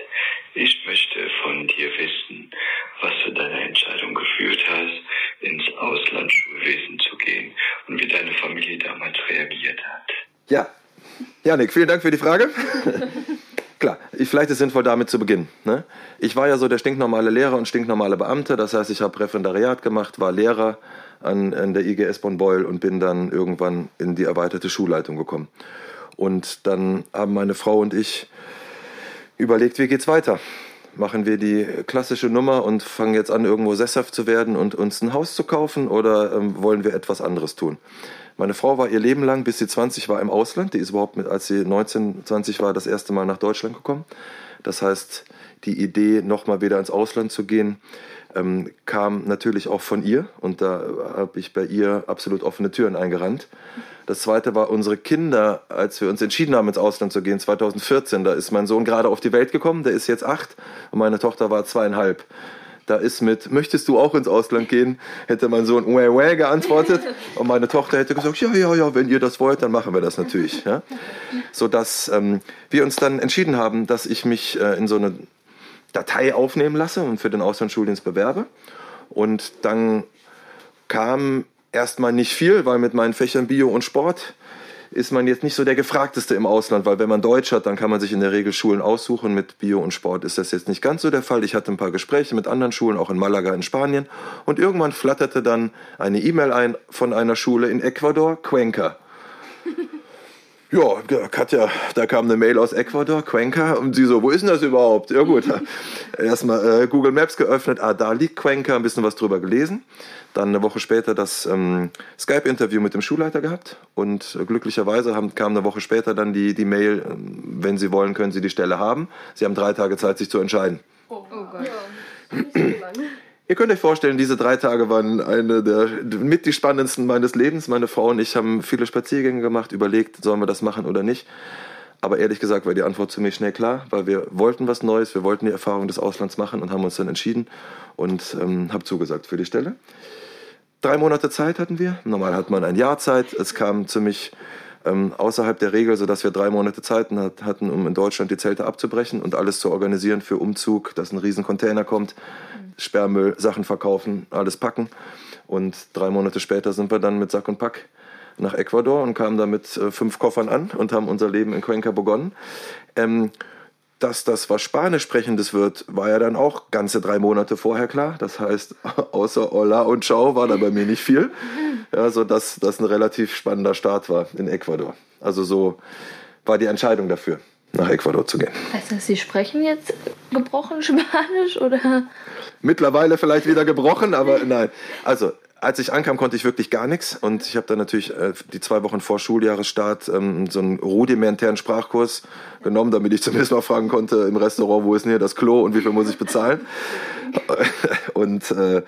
Ich möchte von dir wissen, was zu deiner Entscheidung geführt hast, ins Auslandsschulwesen zu gehen und wie deine Familie damals reagiert hat. Ja, Janik, vielen Dank für die Frage. Klar, vielleicht ist es sinnvoll, damit zu beginnen. Ne? Ich war ja so der stinknormale Lehrer und stinknormale Beamte. Das heißt, ich habe Referendariat gemacht, war Lehrer an, an der IGS Bonn-Beuel und bin dann irgendwann in die erweiterte Schulleitung gekommen. Und dann haben meine Frau und ich überlegt, wie geht's weiter? Machen wir die klassische Nummer und fangen jetzt an, irgendwo sesshaft zu werden und uns ein Haus zu kaufen oder ähm, wollen wir etwas anderes tun? Meine Frau war ihr Leben lang, bis sie 20 war, im Ausland. Die ist überhaupt mit, als sie 19, 20 war, das erste Mal nach Deutschland gekommen. Das heißt, die Idee, nochmal wieder ins Ausland zu gehen, ähm, kam natürlich auch von ihr. Und da habe ich bei ihr absolut offene Türen eingerannt. Das zweite war unsere Kinder, als wir uns entschieden haben, ins Ausland zu gehen, 2014. Da ist mein Sohn gerade auf die Welt gekommen, der ist jetzt acht und meine Tochter war zweieinhalb. Da ist mit, möchtest du auch ins Ausland gehen? Hätte mein Sohn uäh, uäh geantwortet und meine Tochter hätte gesagt, ja, ja, ja, wenn ihr das wollt, dann machen wir das natürlich. Ja? Sodass ähm, wir uns dann entschieden haben, dass ich mich äh, in so eine Datei aufnehmen lasse und für den Auslandsschuldienst bewerbe. Und dann kam erstmal nicht viel, weil mit meinen Fächern Bio und Sport ist man jetzt nicht so der gefragteste im Ausland, weil wenn man Deutsch hat, dann kann man sich in der Regel Schulen aussuchen. Mit Bio und Sport ist das jetzt nicht ganz so der Fall. Ich hatte ein paar Gespräche mit anderen Schulen, auch in Malaga in Spanien. Und irgendwann flatterte dann eine E-Mail ein von einer Schule in Ecuador, Cuenca. Ja, Katja, da kam eine Mail aus Ecuador, Cuenca, und sie so, wo ist denn das überhaupt? Ja gut, erstmal äh, Google Maps geöffnet, ah, da liegt Cuenca, ein bisschen was drüber gelesen. Dann eine Woche später das ähm, Skype-Interview mit dem Schulleiter gehabt und äh, glücklicherweise haben, kam eine Woche später dann die, die Mail, äh, wenn Sie wollen, können Sie die Stelle haben. Sie haben drei Tage Zeit, sich zu entscheiden. Oh, oh Gott. Ja. Ihr könnt euch vorstellen, diese drei Tage waren eine der mit die spannendsten meines Lebens. Meine Frau und ich haben viele Spaziergänge gemacht, überlegt, sollen wir das machen oder nicht. Aber ehrlich gesagt war die Antwort ziemlich schnell klar, weil wir wollten was Neues, wir wollten die Erfahrung des Auslands machen und haben uns dann entschieden und ähm, habe zugesagt für die Stelle. Drei Monate Zeit hatten wir. Normal hat man ein Jahr Zeit. Es kam ziemlich ähm, außerhalb der Regel, sodass wir drei Monate Zeit hatten, um in Deutschland die Zelte abzubrechen und alles zu organisieren für Umzug, dass ein riesen Container kommt, Sperrmüll, Sachen verkaufen, alles packen. Und drei Monate später sind wir dann mit Sack und Pack nach Ecuador und kamen da mit äh, fünf Koffern an und haben unser Leben in Cuenca begonnen. Ähm, dass das was Spanisch sprechendes wird, war ja dann auch ganze drei Monate vorher klar. Das heißt, außer Hola und Ciao war da bei mir nicht viel. Ja, dass das ein relativ spannender Start war in Ecuador. Also so war die Entscheidung dafür nach Ecuador zu gehen. Heißt das, Sie sprechen jetzt gebrochen Spanisch oder? Mittlerweile vielleicht wieder gebrochen, aber nein. Also als ich ankam, konnte ich wirklich gar nichts und ich habe dann natürlich äh, die zwei Wochen vor Schuljahresstart ähm, so einen rudimentären Sprachkurs genommen, damit ich zumindest mal fragen konnte im Restaurant, wo ist denn hier das Klo und wie viel muss ich bezahlen. und äh,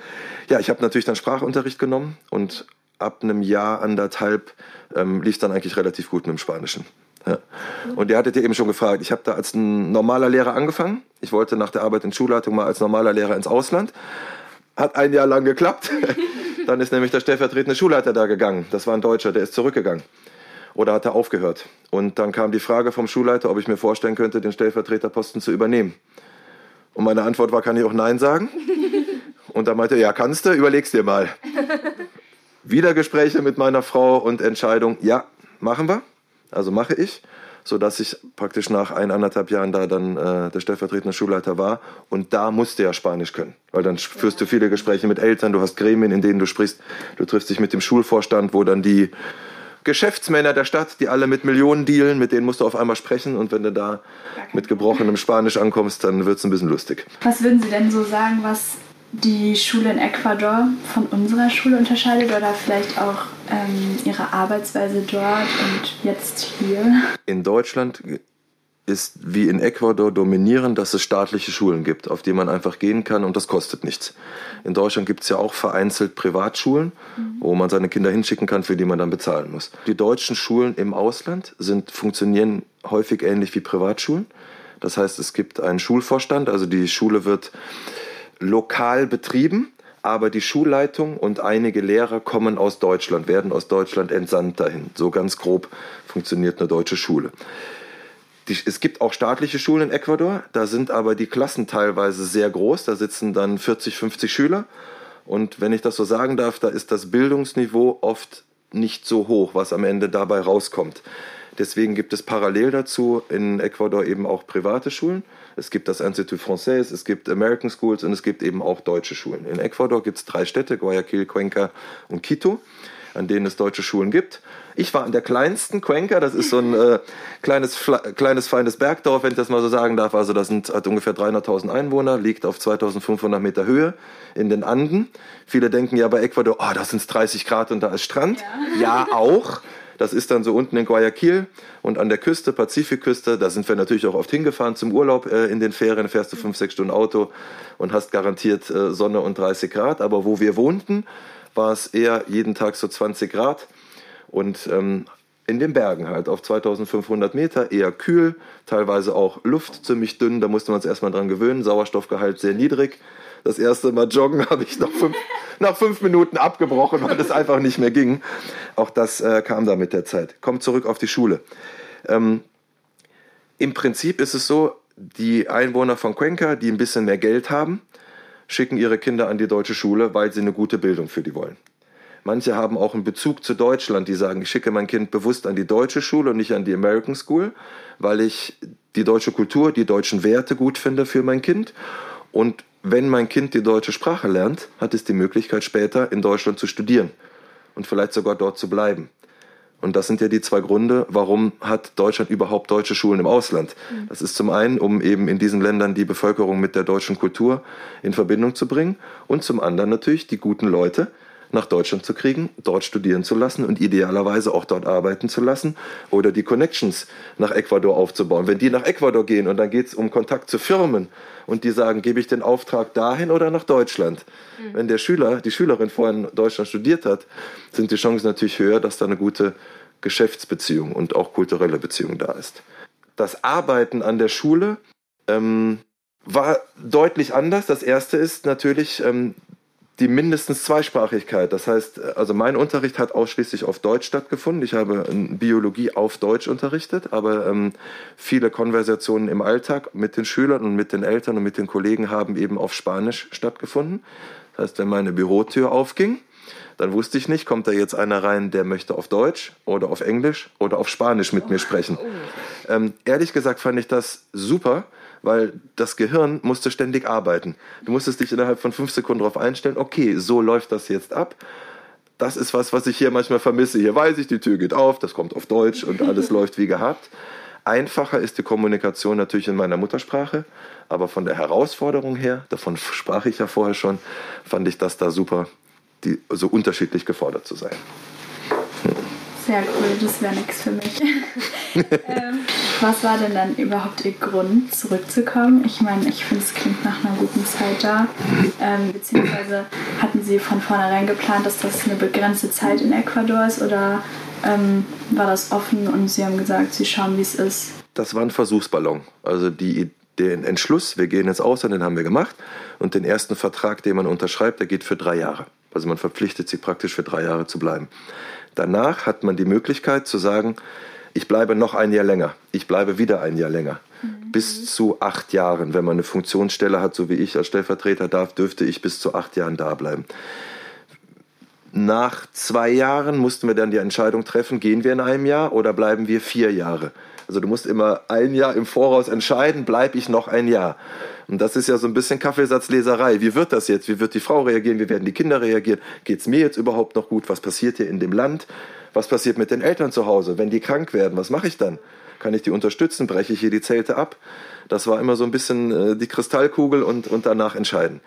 ja, ich habe natürlich dann Sprachunterricht genommen und ab einem Jahr, anderthalb ähm, lief dann eigentlich relativ gut mit dem Spanischen. Ja. Und ihr hattet ja eben schon gefragt, ich habe da als ein normaler Lehrer angefangen. Ich wollte nach der Arbeit in Schulleitung mal als normaler Lehrer ins Ausland. Hat ein Jahr lang geklappt. Dann ist nämlich der stellvertretende Schulleiter da gegangen. Das war ein Deutscher, der ist zurückgegangen. Oder hat er aufgehört. Und dann kam die Frage vom Schulleiter, ob ich mir vorstellen könnte, den Stellvertreterposten zu übernehmen. Und meine Antwort war, kann ich auch Nein sagen? Und da meinte er, ja, kannst du, überlegst dir mal. Wieder Gespräche mit meiner Frau und Entscheidung, ja, machen wir also mache ich, sodass ich praktisch nach eineinhalb Jahren da dann äh, der stellvertretende Schulleiter war. Und da musste ja Spanisch können, weil dann führst du viele Gespräche mit Eltern, du hast Gremien, in denen du sprichst, du triffst dich mit dem Schulvorstand, wo dann die Geschäftsmänner der Stadt, die alle mit Millionen dealen, mit denen musst du auf einmal sprechen und wenn du da mit gebrochenem Spanisch ankommst, dann wird es ein bisschen lustig. Was würden Sie denn so sagen, was die Schule in Ecuador von unserer Schule unterscheidet oder vielleicht auch ähm, Ihre Arbeitsweise dort und jetzt hier? In Deutschland ist wie in Ecuador dominierend, dass es staatliche Schulen gibt, auf die man einfach gehen kann und das kostet nichts. In Deutschland gibt es ja auch vereinzelt Privatschulen, mhm. wo man seine Kinder hinschicken kann, für die man dann bezahlen muss. Die deutschen Schulen im Ausland sind, funktionieren häufig ähnlich wie Privatschulen. Das heißt, es gibt einen Schulvorstand, also die Schule wird lokal betrieben, aber die Schulleitung und einige Lehrer kommen aus Deutschland, werden aus Deutschland entsandt dahin. So ganz grob funktioniert eine deutsche Schule. Die, es gibt auch staatliche Schulen in Ecuador, da sind aber die Klassen teilweise sehr groß, da sitzen dann 40, 50 Schüler. Und wenn ich das so sagen darf, da ist das Bildungsniveau oft nicht so hoch, was am Ende dabei rauskommt. Deswegen gibt es parallel dazu in Ecuador eben auch private Schulen. Es gibt das Institut Français, es gibt American Schools und es gibt eben auch deutsche Schulen. In Ecuador gibt es drei Städte, Guayaquil, Cuenca und Quito an denen es deutsche Schulen gibt. Ich war an der kleinsten, Cuenca, das ist so ein äh, kleines, kleines, feines Bergdorf, wenn ich das mal so sagen darf. Also das sind, hat ungefähr 300.000 Einwohner, liegt auf 2500 Meter Höhe in den Anden. Viele denken ja bei Ecuador, oh, da sind es 30 Grad und da ist Strand. Ja, ja auch. Das ist dann so unten in Guayaquil und an der Küste, Pazifikküste. Da sind wir natürlich auch oft hingefahren zum Urlaub äh, in den Ferien. Fährst du fünf, sechs Stunden Auto und hast garantiert äh, Sonne und 30 Grad. Aber wo wir wohnten, war es eher jeden Tag so 20 Grad und ähm, in den Bergen halt auf 2500 Meter, eher kühl, teilweise auch Luft ziemlich dünn, da musste man uns erstmal dran gewöhnen, Sauerstoffgehalt sehr niedrig. Das erste Mal joggen habe ich nach fünf, nach fünf Minuten abgebrochen, weil es einfach nicht mehr ging. Auch das äh, kam da mit der Zeit. Kommt zurück auf die Schule. Ähm, Im Prinzip ist es so, die Einwohner von Cuenca, die ein bisschen mehr Geld haben, schicken ihre Kinder an die deutsche Schule, weil sie eine gute Bildung für die wollen. Manche haben auch einen Bezug zu Deutschland, die sagen, ich schicke mein Kind bewusst an die deutsche Schule und nicht an die American School, weil ich die deutsche Kultur, die deutschen Werte gut finde für mein Kind. Und wenn mein Kind die deutsche Sprache lernt, hat es die Möglichkeit später in Deutschland zu studieren und vielleicht sogar dort zu bleiben. Und das sind ja die zwei Gründe, warum hat Deutschland überhaupt deutsche Schulen im Ausland. Mhm. Das ist zum einen, um eben in diesen Ländern die Bevölkerung mit der deutschen Kultur in Verbindung zu bringen und zum anderen natürlich die guten Leute, nach Deutschland zu kriegen, dort studieren zu lassen und idealerweise auch dort arbeiten zu lassen oder die Connections nach Ecuador aufzubauen. Wenn die nach Ecuador gehen und dann geht es um Kontakt zu Firmen und die sagen, gebe ich den Auftrag dahin oder nach Deutschland? Mhm. Wenn der Schüler, die Schülerin vorher in Deutschland studiert hat, sind die Chancen natürlich höher, dass da eine gute Geschäftsbeziehung und auch kulturelle Beziehung da ist. Das Arbeiten an der Schule ähm, war deutlich anders. Das erste ist natürlich, ähm, die mindestens Zweisprachigkeit. Das heißt, also mein Unterricht hat ausschließlich auf Deutsch stattgefunden. Ich habe Biologie auf Deutsch unterrichtet, aber ähm, viele Konversationen im Alltag mit den Schülern und mit den Eltern und mit den Kollegen haben eben auf Spanisch stattgefunden. Das heißt, wenn meine Bürotür aufging, dann wusste ich nicht, kommt da jetzt einer rein, der möchte auf Deutsch oder auf Englisch oder auf Spanisch mit mir sprechen. Ähm, ehrlich gesagt fand ich das super, weil das Gehirn musste ständig arbeiten. Du musstest dich innerhalb von fünf Sekunden darauf einstellen, okay, so läuft das jetzt ab. Das ist was, was ich hier manchmal vermisse. Hier weiß ich, die Tür geht auf, das kommt auf Deutsch und alles läuft wie gehabt. Einfacher ist die Kommunikation natürlich in meiner Muttersprache, aber von der Herausforderung her, davon sprach ich ja vorher schon, fand ich das da super, die, so unterschiedlich gefordert zu sein. Sehr cool, das wäre nichts für mich. ähm, was war denn dann überhaupt Ihr Grund, zurückzukommen? Ich meine, ich finde, es klingt nach einer guten Zeit da. Ähm, beziehungsweise hatten Sie von vornherein geplant, dass das eine begrenzte Zeit in Ecuador ist oder ähm, war das offen und Sie haben gesagt, Sie schauen, wie es ist? Das war ein Versuchsballon. Also die, den Entschluss, wir gehen ins Ausland, den haben wir gemacht. Und den ersten Vertrag, den man unterschreibt, der geht für drei Jahre. Also man verpflichtet sich praktisch für drei Jahre zu bleiben. Danach hat man die Möglichkeit zu sagen, ich bleibe noch ein Jahr länger, ich bleibe wieder ein Jahr länger. Mhm. Bis zu acht Jahren. Wenn man eine Funktionsstelle hat, so wie ich als Stellvertreter darf, dürfte ich bis zu acht Jahren da bleiben. Nach zwei Jahren mussten wir dann die Entscheidung treffen, gehen wir in einem Jahr oder bleiben wir vier Jahre. Also du musst immer ein Jahr im Voraus entscheiden, bleibe ich noch ein Jahr. Und das ist ja so ein bisschen Kaffeesatzleserei. Wie wird das jetzt? Wie wird die Frau reagieren? Wie werden die Kinder reagieren? Geht es mir jetzt überhaupt noch gut? Was passiert hier in dem Land? Was passiert mit den Eltern zu Hause? Wenn die krank werden, was mache ich dann? Kann ich die unterstützen? Breche ich hier die Zelte ab? Das war immer so ein bisschen äh, die Kristallkugel und, und danach entscheiden.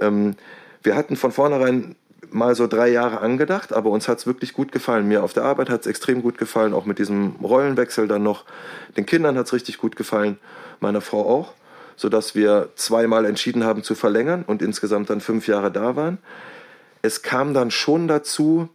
Ähm, wir hatten von vornherein mal so drei Jahre angedacht, aber uns hat es wirklich gut gefallen. Mir auf der Arbeit hat es extrem gut gefallen, auch mit diesem Rollenwechsel dann noch. Den Kindern hat es richtig gut gefallen, meiner Frau auch, sodass wir zweimal entschieden haben zu verlängern und insgesamt dann fünf Jahre da waren. Es kam dann schon dazu,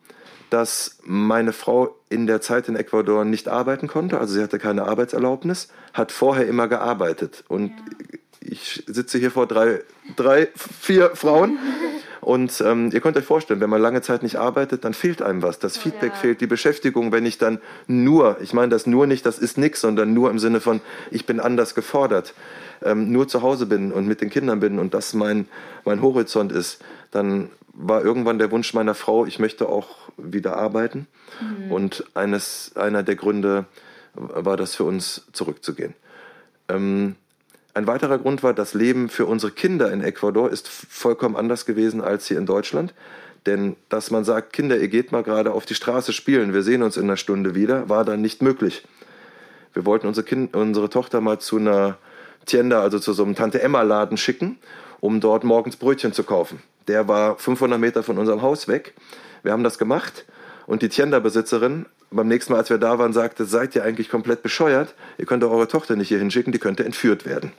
dass meine Frau in der Zeit in Ecuador nicht arbeiten konnte, also sie hatte keine Arbeitserlaubnis, hat vorher immer gearbeitet und ja. ich sitze hier vor drei, drei vier Frauen und ähm, ihr könnt euch vorstellen, wenn man lange Zeit nicht arbeitet, dann fehlt einem was. Das Feedback ja. fehlt, die Beschäftigung. Wenn ich dann nur, ich meine das nur nicht, das ist nichts, sondern nur im Sinne von, ich bin anders gefordert, ähm, nur zu Hause bin und mit den Kindern bin und das mein, mein Horizont ist, dann war irgendwann der Wunsch meiner Frau, ich möchte auch wieder arbeiten. Mhm. Und eines, einer der Gründe war das für uns, zurückzugehen. Ähm, ein weiterer Grund war, das Leben für unsere Kinder in Ecuador ist vollkommen anders gewesen als hier in Deutschland. Denn dass man sagt, Kinder, ihr geht mal gerade auf die Straße spielen, wir sehen uns in einer Stunde wieder, war dann nicht möglich. Wir wollten unsere, kind, unsere Tochter mal zu einer Tienda, also zu so einem Tante-Emma-Laden schicken, um dort morgens Brötchen zu kaufen. Der war 500 Meter von unserem Haus weg. Wir haben das gemacht und die Tienda-Besitzerin beim nächsten Mal, als wir da waren, sagte, seid ihr eigentlich komplett bescheuert? Ihr könnt doch eure Tochter nicht hier hinschicken, die könnte entführt werden.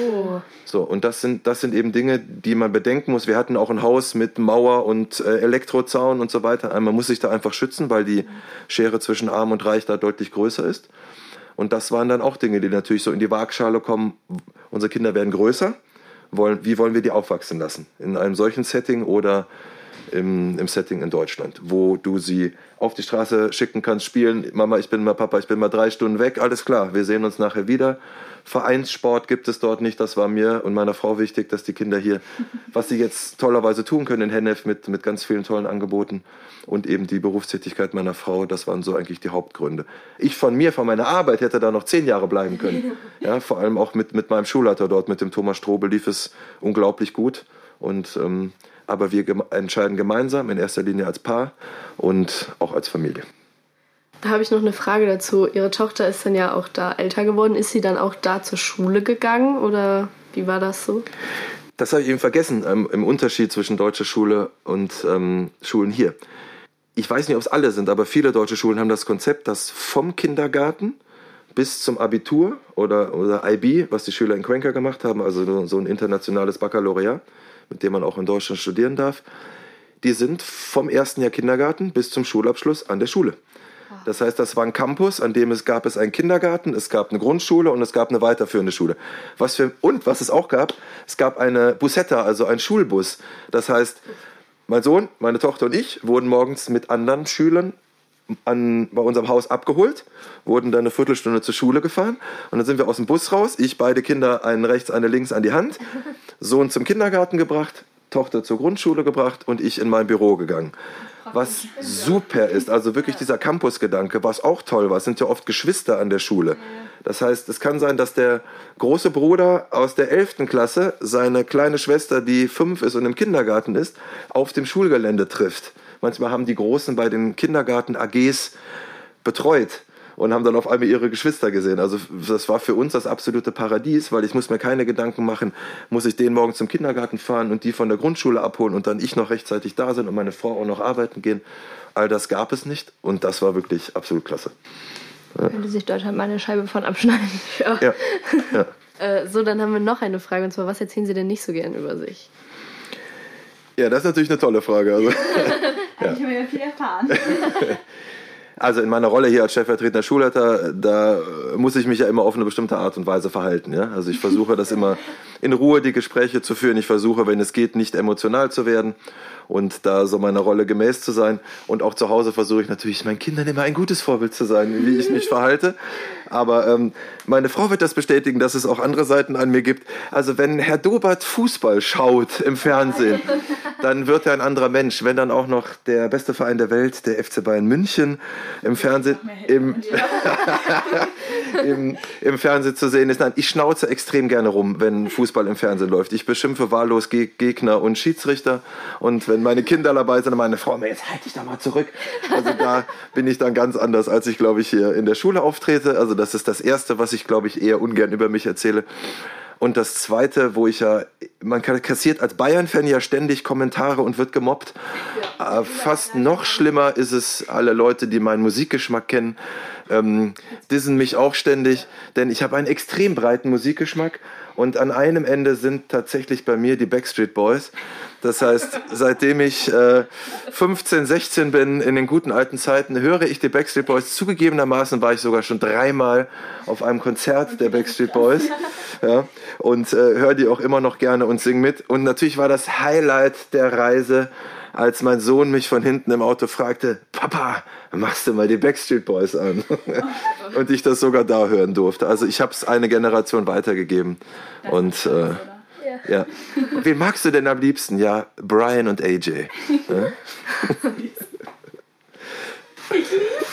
Oh. So, und das sind, das sind eben Dinge, die man bedenken muss. Wir hatten auch ein Haus mit Mauer und äh, Elektrozaun und so weiter. Man muss sich da einfach schützen, weil die Schere zwischen Arm und Reich da deutlich größer ist. Und das waren dann auch Dinge, die natürlich so in die Waagschale kommen. Unsere Kinder werden größer. Wollen, wie wollen wir die aufwachsen lassen? In einem solchen Setting oder im, im Setting in Deutschland, wo du sie auf die Straße schicken kannst, spielen, Mama, ich bin mal Papa, ich bin mal drei Stunden weg, alles klar, wir sehen uns nachher wieder. Vereinssport gibt es dort nicht, das war mir und meiner Frau wichtig, dass die Kinder hier, was sie jetzt tollerweise tun können in Hennef mit, mit ganz vielen tollen Angeboten und eben die Berufstätigkeit meiner Frau, das waren so eigentlich die Hauptgründe. Ich von mir, von meiner Arbeit hätte da noch zehn Jahre bleiben können. Ja, vor allem auch mit, mit meinem Schulleiter dort, mit dem Thomas Strobel lief es unglaublich gut und ähm, aber wir entscheiden gemeinsam, in erster Linie als Paar und auch als Familie. Da habe ich noch eine Frage dazu. Ihre Tochter ist dann ja auch da älter geworden. Ist sie dann auch da zur Schule gegangen oder wie war das so? Das habe ich eben vergessen, ähm, im Unterschied zwischen deutscher Schule und ähm, Schulen hier. Ich weiß nicht, ob es alle sind, aber viele deutsche Schulen haben das Konzept, dass vom Kindergarten bis zum Abitur oder, oder IB, was die Schüler in Cuenca gemacht haben, also so ein internationales Baccalaureat, mit dem man auch in Deutschland studieren darf, die sind vom ersten Jahr Kindergarten bis zum Schulabschluss an der Schule. Das heißt, das war ein Campus, an dem es gab es einen Kindergarten, es gab eine Grundschule und es gab eine weiterführende Schule. Was für, und was es auch gab, es gab eine Busetta, also ein Schulbus. Das heißt, mein Sohn, meine Tochter und ich wurden morgens mit anderen Schülern an, bei unserem Haus abgeholt, wurden dann eine Viertelstunde zur Schule gefahren und dann sind wir aus dem Bus raus. Ich beide Kinder, einen rechts, eine links an die Hand, Sohn zum Kindergarten gebracht, Tochter zur Grundschule gebracht und ich in mein Büro gegangen. Was super ist, also wirklich dieser Campusgedanke, was auch toll war, es sind ja oft Geschwister an der Schule. Das heißt, es kann sein, dass der große Bruder aus der 11. Klasse seine kleine Schwester, die fünf ist und im Kindergarten ist, auf dem Schulgelände trifft. Manchmal haben die Großen bei den Kindergarten-AGs betreut und haben dann auf einmal ihre Geschwister gesehen. Also das war für uns das absolute Paradies, weil ich muss mir keine Gedanken machen, muss ich den morgen zum Kindergarten fahren und die von der Grundschule abholen und dann ich noch rechtzeitig da sind und meine Frau auch noch arbeiten gehen. All das gab es nicht und das war wirklich absolut klasse. Ja. Könnte sich Deutschland mal eine Scheibe von abschneiden. Ja. ja. ja. äh, so, dann haben wir noch eine Frage und zwar, was erzählen Sie denn nicht so gern über sich? Ja, das ist natürlich eine tolle Frage. Also, ja. Ich habe ja viel erfahren. Also in meiner Rolle hier als stellvertretender Schulleiter, da muss ich mich ja immer auf eine bestimmte Art und Weise verhalten. Ja? Also ich versuche das immer in Ruhe die Gespräche zu führen. Ich versuche, wenn es geht, nicht emotional zu werden und da so meiner Rolle gemäß zu sein. Und auch zu Hause versuche ich natürlich meinen Kindern immer ein gutes Vorbild zu sein, wie ich mich verhalte. Aber ähm, meine Frau wird das bestätigen, dass es auch andere Seiten an mir gibt. Also wenn Herr Dobert Fußball schaut im Fernsehen, dann wird er ein anderer Mensch. Wenn dann auch noch der beste Verein der Welt, der FC Bayern München, im Fernsehen, im, im, im Fernsehen zu sehen ist. Nein, ich schnauze extrem gerne rum, wenn Fußball im Fernsehen läuft. Ich beschimpfe wahllos Gegner und Schiedsrichter. Und wenn meine Kinder dabei sind, meine Frau, jetzt halt dich doch mal zurück. Also da bin ich dann ganz anders, als ich, glaube ich, hier in der Schule auftrete. Also das ist das Erste, was ich, glaube ich, eher ungern über mich erzähle. Und das Zweite, wo ich ja man kassiert als Bayern-Fan ja ständig Kommentare und wird gemobbt. Ja, äh, fast noch schlimmer ist es, alle Leute, die meinen Musikgeschmack kennen, ähm, dissen mich auch ständig, denn ich habe einen extrem breiten Musikgeschmack und an einem Ende sind tatsächlich bei mir die Backstreet Boys. Das heißt, seitdem ich äh, 15, 16 bin, in den guten alten Zeiten, höre ich die Backstreet Boys. Zugegebenermaßen war ich sogar schon dreimal auf einem Konzert der Backstreet Boys ja, und äh, höre die auch immer noch gerne und sing mit. Und natürlich war das Highlight der Reise, als mein Sohn mich von hinten im Auto fragte, Papa, machst du mal die Backstreet Boys an? und ich das sogar da hören durfte. Also ich habe es eine Generation weitergegeben. und äh, ja. Wen magst du denn am liebsten? Ja, Brian und AJ. Ja? ich lieb's.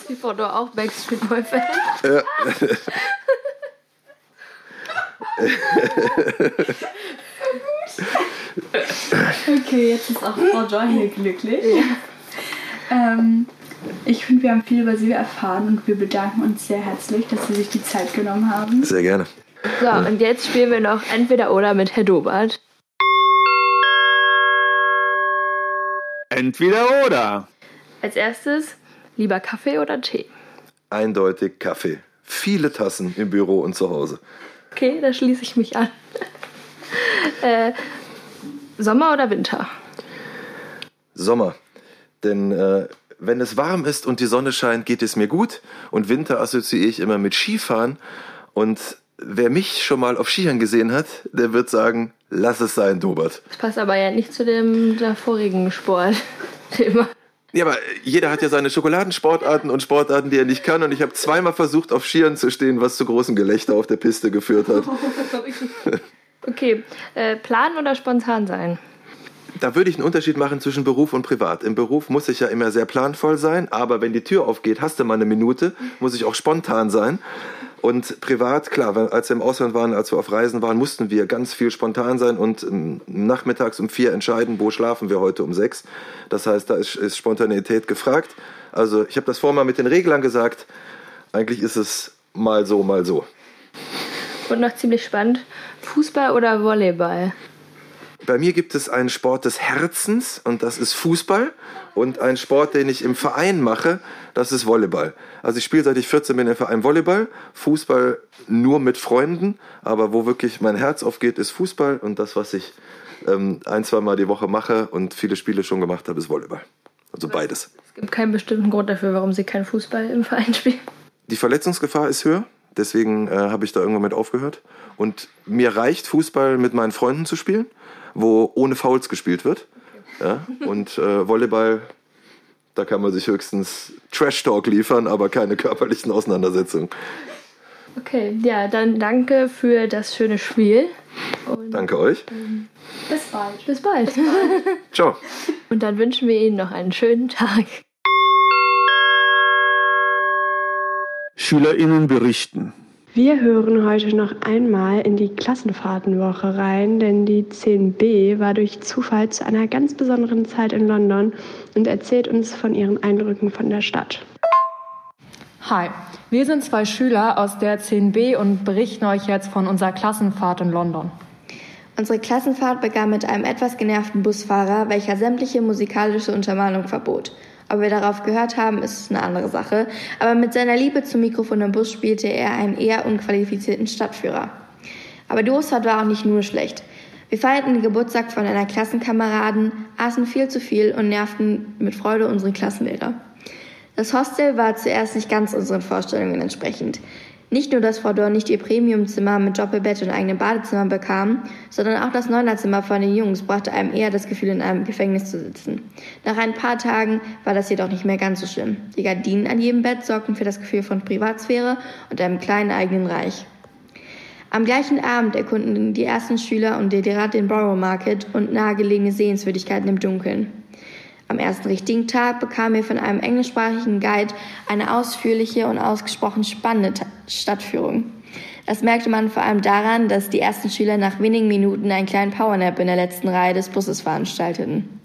Ist die Foto auch Backstreet Boy Fan? Ja. okay, jetzt ist auch Frau Joy hier glücklich. Ja. Ähm, ich finde, wir haben viel über Sie erfahren und wir bedanken uns sehr herzlich, dass Sie sich die Zeit genommen haben. Sehr gerne. So, und jetzt spielen wir noch entweder oder mit Herr Dobart. Entweder oder. Als erstes, lieber Kaffee oder Tee? Eindeutig Kaffee. Viele Tassen im Büro und zu Hause. Okay, da schließe ich mich an. äh, Sommer oder Winter? Sommer. Denn äh, wenn es warm ist und die Sonne scheint, geht es mir gut. Und Winter assoziiere ich immer mit Skifahren. Und wer mich schon mal auf Skiern gesehen hat, der wird sagen, lass es sein, Dobert. Das passt aber ja nicht zu dem der vorigen Sportthema. Ja, aber jeder hat ja seine Schokoladensportarten und Sportarten, die er nicht kann. Und ich habe zweimal versucht, auf Skiern zu stehen, was zu großem Gelächter auf der Piste geführt hat. okay, äh, planen oder spontan sein? Da würde ich einen Unterschied machen zwischen Beruf und Privat. Im Beruf muss ich ja immer sehr planvoll sein, aber wenn die Tür aufgeht, hast du mal eine Minute, muss ich auch spontan sein. Und privat, klar, als wir im Ausland waren, als wir auf Reisen waren, mussten wir ganz viel spontan sein und nachmittags um vier entscheiden, wo schlafen wir heute um sechs. Das heißt, da ist, ist Spontanität gefragt. Also ich habe das vorher mal mit den Reglern gesagt. Eigentlich ist es mal so, mal so. Und noch ziemlich spannend, Fußball oder Volleyball? Bei mir gibt es einen Sport des Herzens und das ist Fußball und einen Sport, den ich im Verein mache, das ist Volleyball. Also ich spiele seit ich 14 bin im Verein Volleyball, Fußball nur mit Freunden, aber wo wirklich mein Herz aufgeht, ist Fußball und das, was ich ähm, ein, zwei Mal die Woche mache und viele Spiele schon gemacht habe, ist Volleyball. Also beides. Es gibt keinen bestimmten Grund dafür, warum Sie keinen Fußball im Verein spielen. Die Verletzungsgefahr ist höher, deswegen äh, habe ich da irgendwann mit aufgehört. Und mir reicht Fußball mit meinen Freunden zu spielen wo ohne Fouls gespielt wird. Ja? Und äh, Volleyball, da kann man sich höchstens Trash-Talk liefern, aber keine körperlichen Auseinandersetzungen. Okay, ja, dann danke für das schöne Spiel. Und, danke euch. Ähm, bis bald. Bis bald. Bis bald. Ciao. Und dann wünschen wir Ihnen noch einen schönen Tag. SchülerInnen berichten. Wir hören heute noch einmal in die Klassenfahrtenwoche rein, denn die 10b war durch Zufall zu einer ganz besonderen Zeit in London und erzählt uns von ihren Eindrücken von der Stadt. Hi, wir sind zwei Schüler aus der 10b und berichten euch jetzt von unserer Klassenfahrt in London. Unsere Klassenfahrt begann mit einem etwas genervten Busfahrer, welcher sämtliche musikalische Untermalung verbot. Ob wir darauf gehört haben, ist eine andere Sache. Aber mit seiner Liebe zum Mikrofon im Bus spielte er einen eher unqualifizierten Stadtführer. Aber die Durstfahrt war auch nicht nur schlecht. Wir feierten den Geburtstag von einer Klassenkameraden, aßen viel zu viel und nervten mit Freude unsere Klassenlehrer. Das Hostel war zuerst nicht ganz unseren Vorstellungen entsprechend. Nicht nur, dass Frau Dorn nicht ihr Premiumzimmer mit Doppelbett und eigenem Badezimmer bekam, sondern auch das Neunerzimmer von den Jungs brachte einem eher das Gefühl, in einem Gefängnis zu sitzen. Nach ein paar Tagen war das jedoch nicht mehr ganz so schlimm. Die Gardinen an jedem Bett sorgten für das Gefühl von Privatsphäre und einem kleinen eigenen Reich. Am gleichen Abend erkunden die ersten Schüler und der Lehrer den Borough Market und nahegelegene Sehenswürdigkeiten im Dunkeln. Am ersten richtigen Tag bekamen wir von einem englischsprachigen Guide eine ausführliche und ausgesprochen spannende Stadtführung. Das merkte man vor allem daran, dass die ersten Schüler nach wenigen Minuten einen kleinen Powernap in der letzten Reihe des Busses veranstalteten.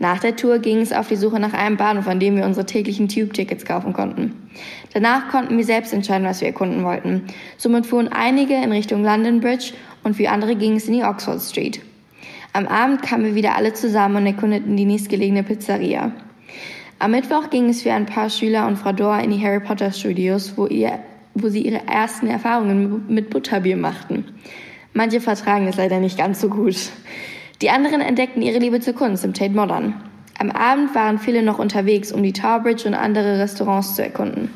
Nach der Tour ging es auf die Suche nach einem Bahnhof, an dem wir unsere täglichen Tube-Tickets kaufen konnten. Danach konnten wir selbst entscheiden, was wir erkunden wollten. Somit fuhren einige in Richtung London Bridge und für andere ging es in die Oxford Street. Am Abend kamen wir wieder alle zusammen und erkundeten die nächstgelegene Pizzeria. Am Mittwoch ging es für ein paar Schüler und Frau Dor in die Harry Potter Studios, wo, ihr, wo sie ihre ersten Erfahrungen mit Butterbier machten. Manche vertragen es leider nicht ganz so gut. Die anderen entdeckten ihre Liebe zur Kunst im Tate Modern. Am Abend waren viele noch unterwegs, um die Tower Bridge und andere Restaurants zu erkunden.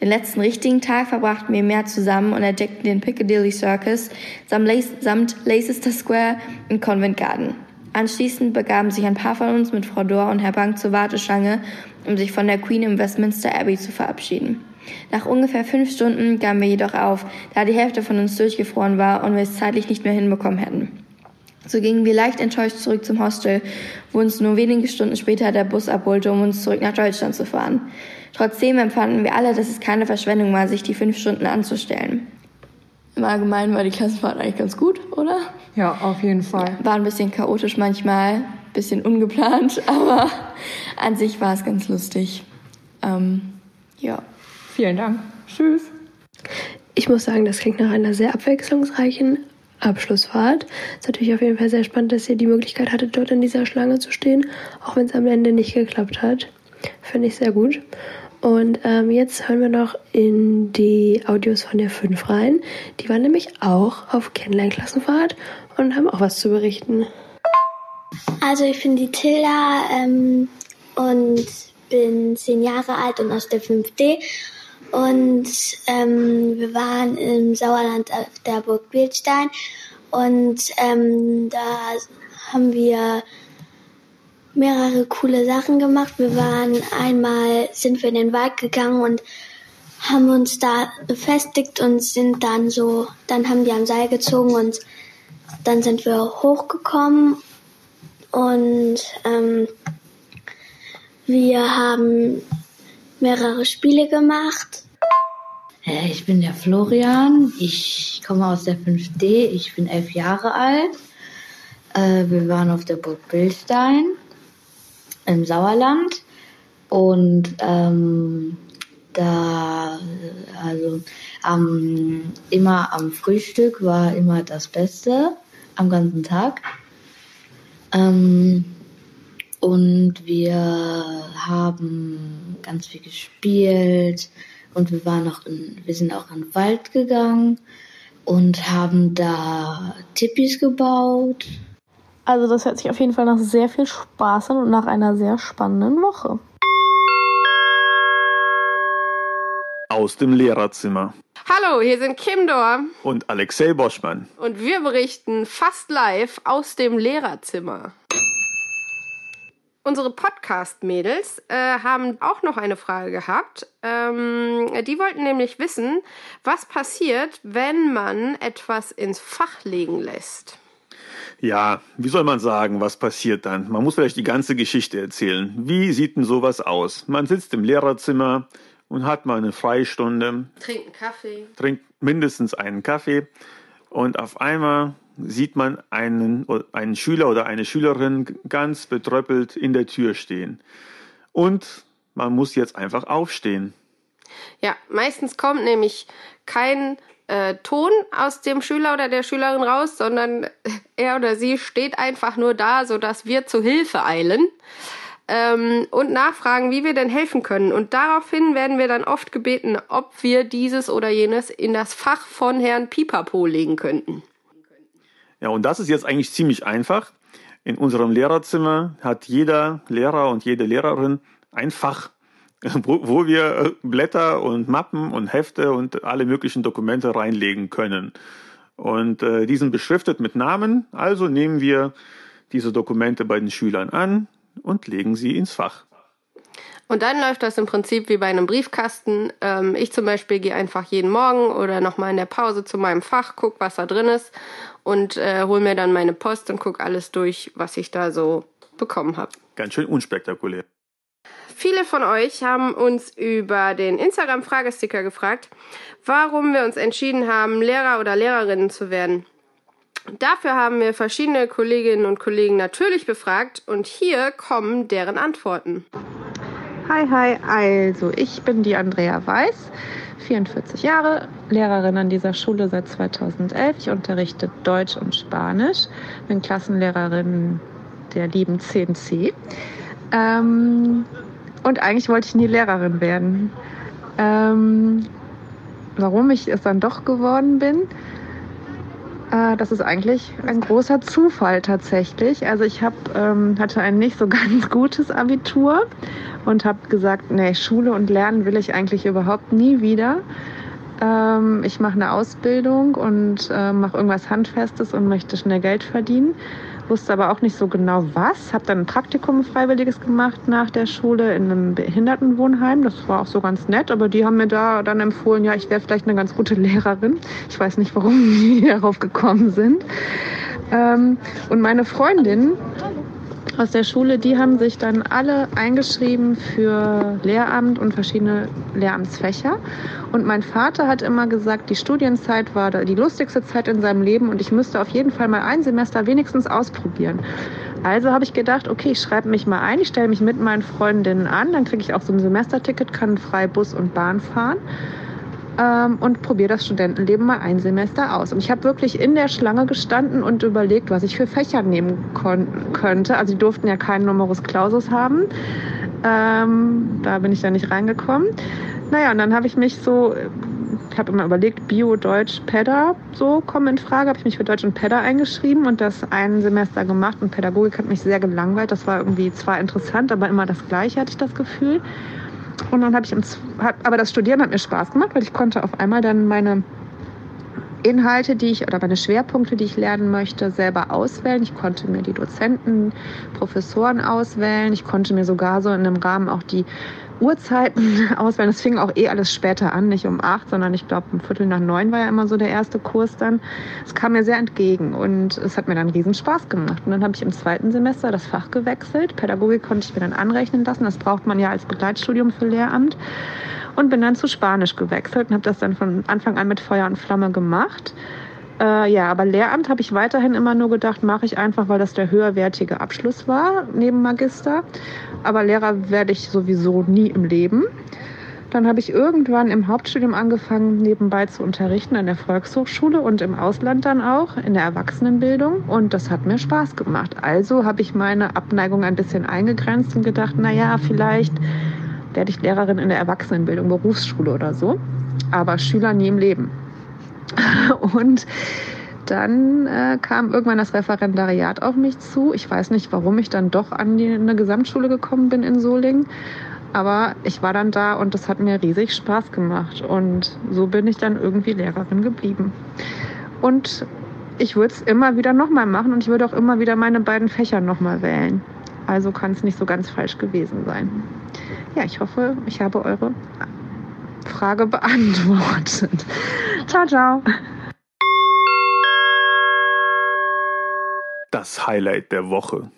Den letzten richtigen Tag verbrachten wir mehr zusammen und entdeckten den Piccadilly Circus samt Leicester Square und Convent Garden. Anschließend begaben sich ein paar von uns mit Frau Dor und Herr Bank zur Warteschlange, um sich von der Queen im Westminster Abbey zu verabschieden. Nach ungefähr fünf Stunden gaben wir jedoch auf, da die Hälfte von uns durchgefroren war und wir es zeitlich nicht mehr hinbekommen hätten. So gingen wir leicht enttäuscht zurück zum Hostel, wo uns nur wenige Stunden später der Bus abholte, um uns zurück nach Deutschland zu fahren. Trotzdem empfanden wir alle, dass es keine Verschwendung war, sich die fünf Stunden anzustellen. Im Allgemeinen war die Klassenfahrt eigentlich ganz gut, oder? Ja, auf jeden Fall. War ein bisschen chaotisch manchmal, bisschen ungeplant, aber an sich war es ganz lustig. Ähm, ja. Vielen Dank. Tschüss. Ich muss sagen, das klingt nach einer sehr abwechslungsreichen Abschlussfahrt. Ist natürlich auf jeden Fall sehr spannend, dass ihr die Möglichkeit hattet, dort in dieser Schlange zu stehen, auch wenn es am Ende nicht geklappt hat. Finde ich sehr gut. Und ähm, jetzt hören wir noch in die Audios von der 5 rein. Die waren nämlich auch auf Kennenlernklassenfahrt und haben auch was zu berichten. Also ich bin die Tilda ähm, und bin zehn Jahre alt und aus der 5D. Und ähm, wir waren im Sauerland auf der Burg Bildstein und ähm, da haben wir mehrere coole Sachen gemacht. Wir waren einmal, sind wir in den Wald gegangen und haben uns da befestigt und sind dann so, dann haben die am Seil gezogen und dann sind wir hochgekommen und ähm, wir haben mehrere Spiele gemacht. Ich bin der Florian, ich komme aus der 5D, ich bin elf Jahre alt. Äh, wir waren auf der Burg Billstein im Sauerland und ähm, da, also ähm, immer am Frühstück war immer das Beste am ganzen Tag. Ähm, und wir haben ganz viel gespielt und wir waren auch in, wir sind auch in den Wald gegangen und haben da Tippis gebaut. Also das hört sich auf jeden Fall nach sehr viel Spaß an und nach einer sehr spannenden Woche. Aus dem Lehrerzimmer. Hallo, hier sind Kim Dor Und Alexei Boschmann. und wir berichten fast live aus dem Lehrerzimmer. Unsere Podcast-Mädels äh, haben auch noch eine Frage gehabt. Ähm, die wollten nämlich wissen, was passiert, wenn man etwas ins Fach legen lässt. Ja, wie soll man sagen, was passiert dann? Man muss vielleicht die ganze Geschichte erzählen. Wie sieht denn sowas aus? Man sitzt im Lehrerzimmer und hat mal eine Freistunde, Trinken Kaffee. trinkt mindestens einen Kaffee und auf einmal sieht man einen, einen Schüler oder eine Schülerin ganz betröppelt in der Tür stehen. Und man muss jetzt einfach aufstehen. Ja, meistens kommt nämlich kein äh, Ton aus dem Schüler oder der Schülerin raus, sondern er oder sie steht einfach nur da, sodass wir zu Hilfe eilen ähm, und nachfragen, wie wir denn helfen können. Und daraufhin werden wir dann oft gebeten, ob wir dieses oder jenes in das Fach von Herrn Pipapo legen könnten. Ja, und das ist jetzt eigentlich ziemlich einfach. In unserem Lehrerzimmer hat jeder Lehrer und jede Lehrerin ein Fach, wo, wo wir äh, Blätter und Mappen und Hefte und alle möglichen Dokumente reinlegen können. Und äh, die sind beschriftet mit Namen, also nehmen wir diese Dokumente bei den Schülern an und legen sie ins Fach. Und dann läuft das im Prinzip wie bei einem Briefkasten. Ähm, ich zum Beispiel gehe einfach jeden Morgen oder nochmal in der Pause zu meinem Fach, guck, was da drin ist und äh, hole mir dann meine Post und guck alles durch, was ich da so bekommen habe. Ganz schön unspektakulär. Viele von euch haben uns über den Instagram-Fragesticker gefragt, warum wir uns entschieden haben, Lehrer oder Lehrerinnen zu werden. Dafür haben wir verschiedene Kolleginnen und Kollegen natürlich befragt und hier kommen deren Antworten. Hi, hi, also ich bin die Andrea Weiß, 44 Jahre, Lehrerin an dieser Schule seit 2011. Ich unterrichte Deutsch und Spanisch, bin Klassenlehrerin der lieben 10C. Ähm, und eigentlich wollte ich nie Lehrerin werden. Ähm, warum ich es dann doch geworden bin, äh, das ist eigentlich ein großer Zufall tatsächlich. Also ich hab, ähm, hatte ein nicht so ganz gutes Abitur und habe gesagt, nee, Schule und Lernen will ich eigentlich überhaupt nie wieder. Ähm, ich mache eine Ausbildung und äh, mache irgendwas Handfestes und möchte schnell Geld verdienen wusste aber auch nicht so genau was. Habe dann ein Praktikum freiwilliges gemacht nach der Schule in einem Behindertenwohnheim. Das war auch so ganz nett, aber die haben mir da dann empfohlen, ja, ich wäre vielleicht eine ganz gute Lehrerin. Ich weiß nicht, warum die darauf gekommen sind. Ähm, und meine Freundin aus der Schule, die haben sich dann alle eingeschrieben für Lehramt und verschiedene Lehramtsfächer. Und mein Vater hat immer gesagt, die Studienzeit war die lustigste Zeit in seinem Leben und ich müsste auf jeden Fall mal ein Semester wenigstens ausprobieren. Also habe ich gedacht, okay, ich schreibe mich mal ein, ich stelle mich mit meinen Freundinnen an, dann kriege ich auch so ein Semesterticket, kann frei Bus und Bahn fahren ähm, und probiere das Studentenleben mal ein Semester aus. Und ich habe wirklich in der Schlange gestanden und überlegt, was ich für Fächer nehmen könnte. Also die durften ja keinen Numerus Clausus haben. Ähm, da bin ich dann nicht reingekommen. Naja, und dann habe ich mich so, ich habe immer überlegt, Bio, Deutsch, Pedda, so kommen in Frage. Habe ich mich für Deutsch und Pedda eingeschrieben und das ein Semester gemacht. Und Pädagogik hat mich sehr gelangweilt. Das war irgendwie zwar interessant, aber immer das Gleiche, hatte ich das Gefühl. Und dann habe ich, ins, hab, aber das Studieren hat mir Spaß gemacht, weil ich konnte auf einmal dann meine Inhalte, die ich oder meine Schwerpunkte, die ich lernen möchte, selber auswählen. Ich konnte mir die Dozenten, Professoren auswählen. Ich konnte mir sogar so in einem Rahmen auch die Uhrzeiten auswählen. Das fing auch eh alles später an, nicht um acht, sondern ich glaube um Viertel nach neun war ja immer so der erste Kurs dann. Es kam mir sehr entgegen und es hat mir dann riesen Spaß gemacht. Und dann habe ich im zweiten Semester das Fach gewechselt. Pädagogik konnte ich mir dann anrechnen lassen. Das braucht man ja als Begleitstudium für Lehramt. Und bin dann zu Spanisch gewechselt und habe das dann von Anfang an mit Feuer und Flamme gemacht. Äh, ja, aber Lehramt habe ich weiterhin immer nur gedacht, mache ich einfach, weil das der höherwertige Abschluss war neben Magister. Aber Lehrer werde ich sowieso nie im Leben. Dann habe ich irgendwann im Hauptstudium angefangen, nebenbei zu unterrichten an der Volkshochschule und im Ausland dann auch in der Erwachsenenbildung. Und das hat mir Spaß gemacht. Also habe ich meine Abneigung ein bisschen eingegrenzt und gedacht, naja, vielleicht werde ich Lehrerin in der Erwachsenenbildung, Berufsschule oder so. Aber Schüler nie im Leben. Und dann äh, kam irgendwann das Referendariat auf mich zu. Ich weiß nicht, warum ich dann doch an die, eine Gesamtschule gekommen bin in Solingen. Aber ich war dann da und das hat mir riesig Spaß gemacht. Und so bin ich dann irgendwie Lehrerin geblieben. Und ich würde es immer wieder nochmal machen und ich würde auch immer wieder meine beiden Fächer nochmal wählen. Also kann es nicht so ganz falsch gewesen sein. Ja, ich hoffe, ich habe eure Frage beantwortet. ciao, ciao. Das Highlight der Woche.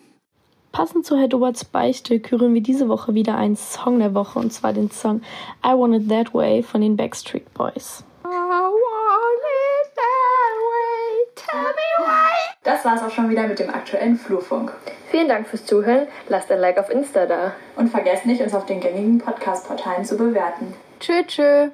Passend zu Herr Doberts Beichte küren wir diese Woche wieder einen Song der Woche und zwar den Song I Want It That Way von den Backstreet Boys. Das war's auch schon wieder mit dem aktuellen Flurfunk. Vielen Dank fürs Zuhören. Lasst ein Like auf Insta da. Und vergesst nicht, uns auf den gängigen Podcast-Portalen zu bewerten. Tschö, tschö.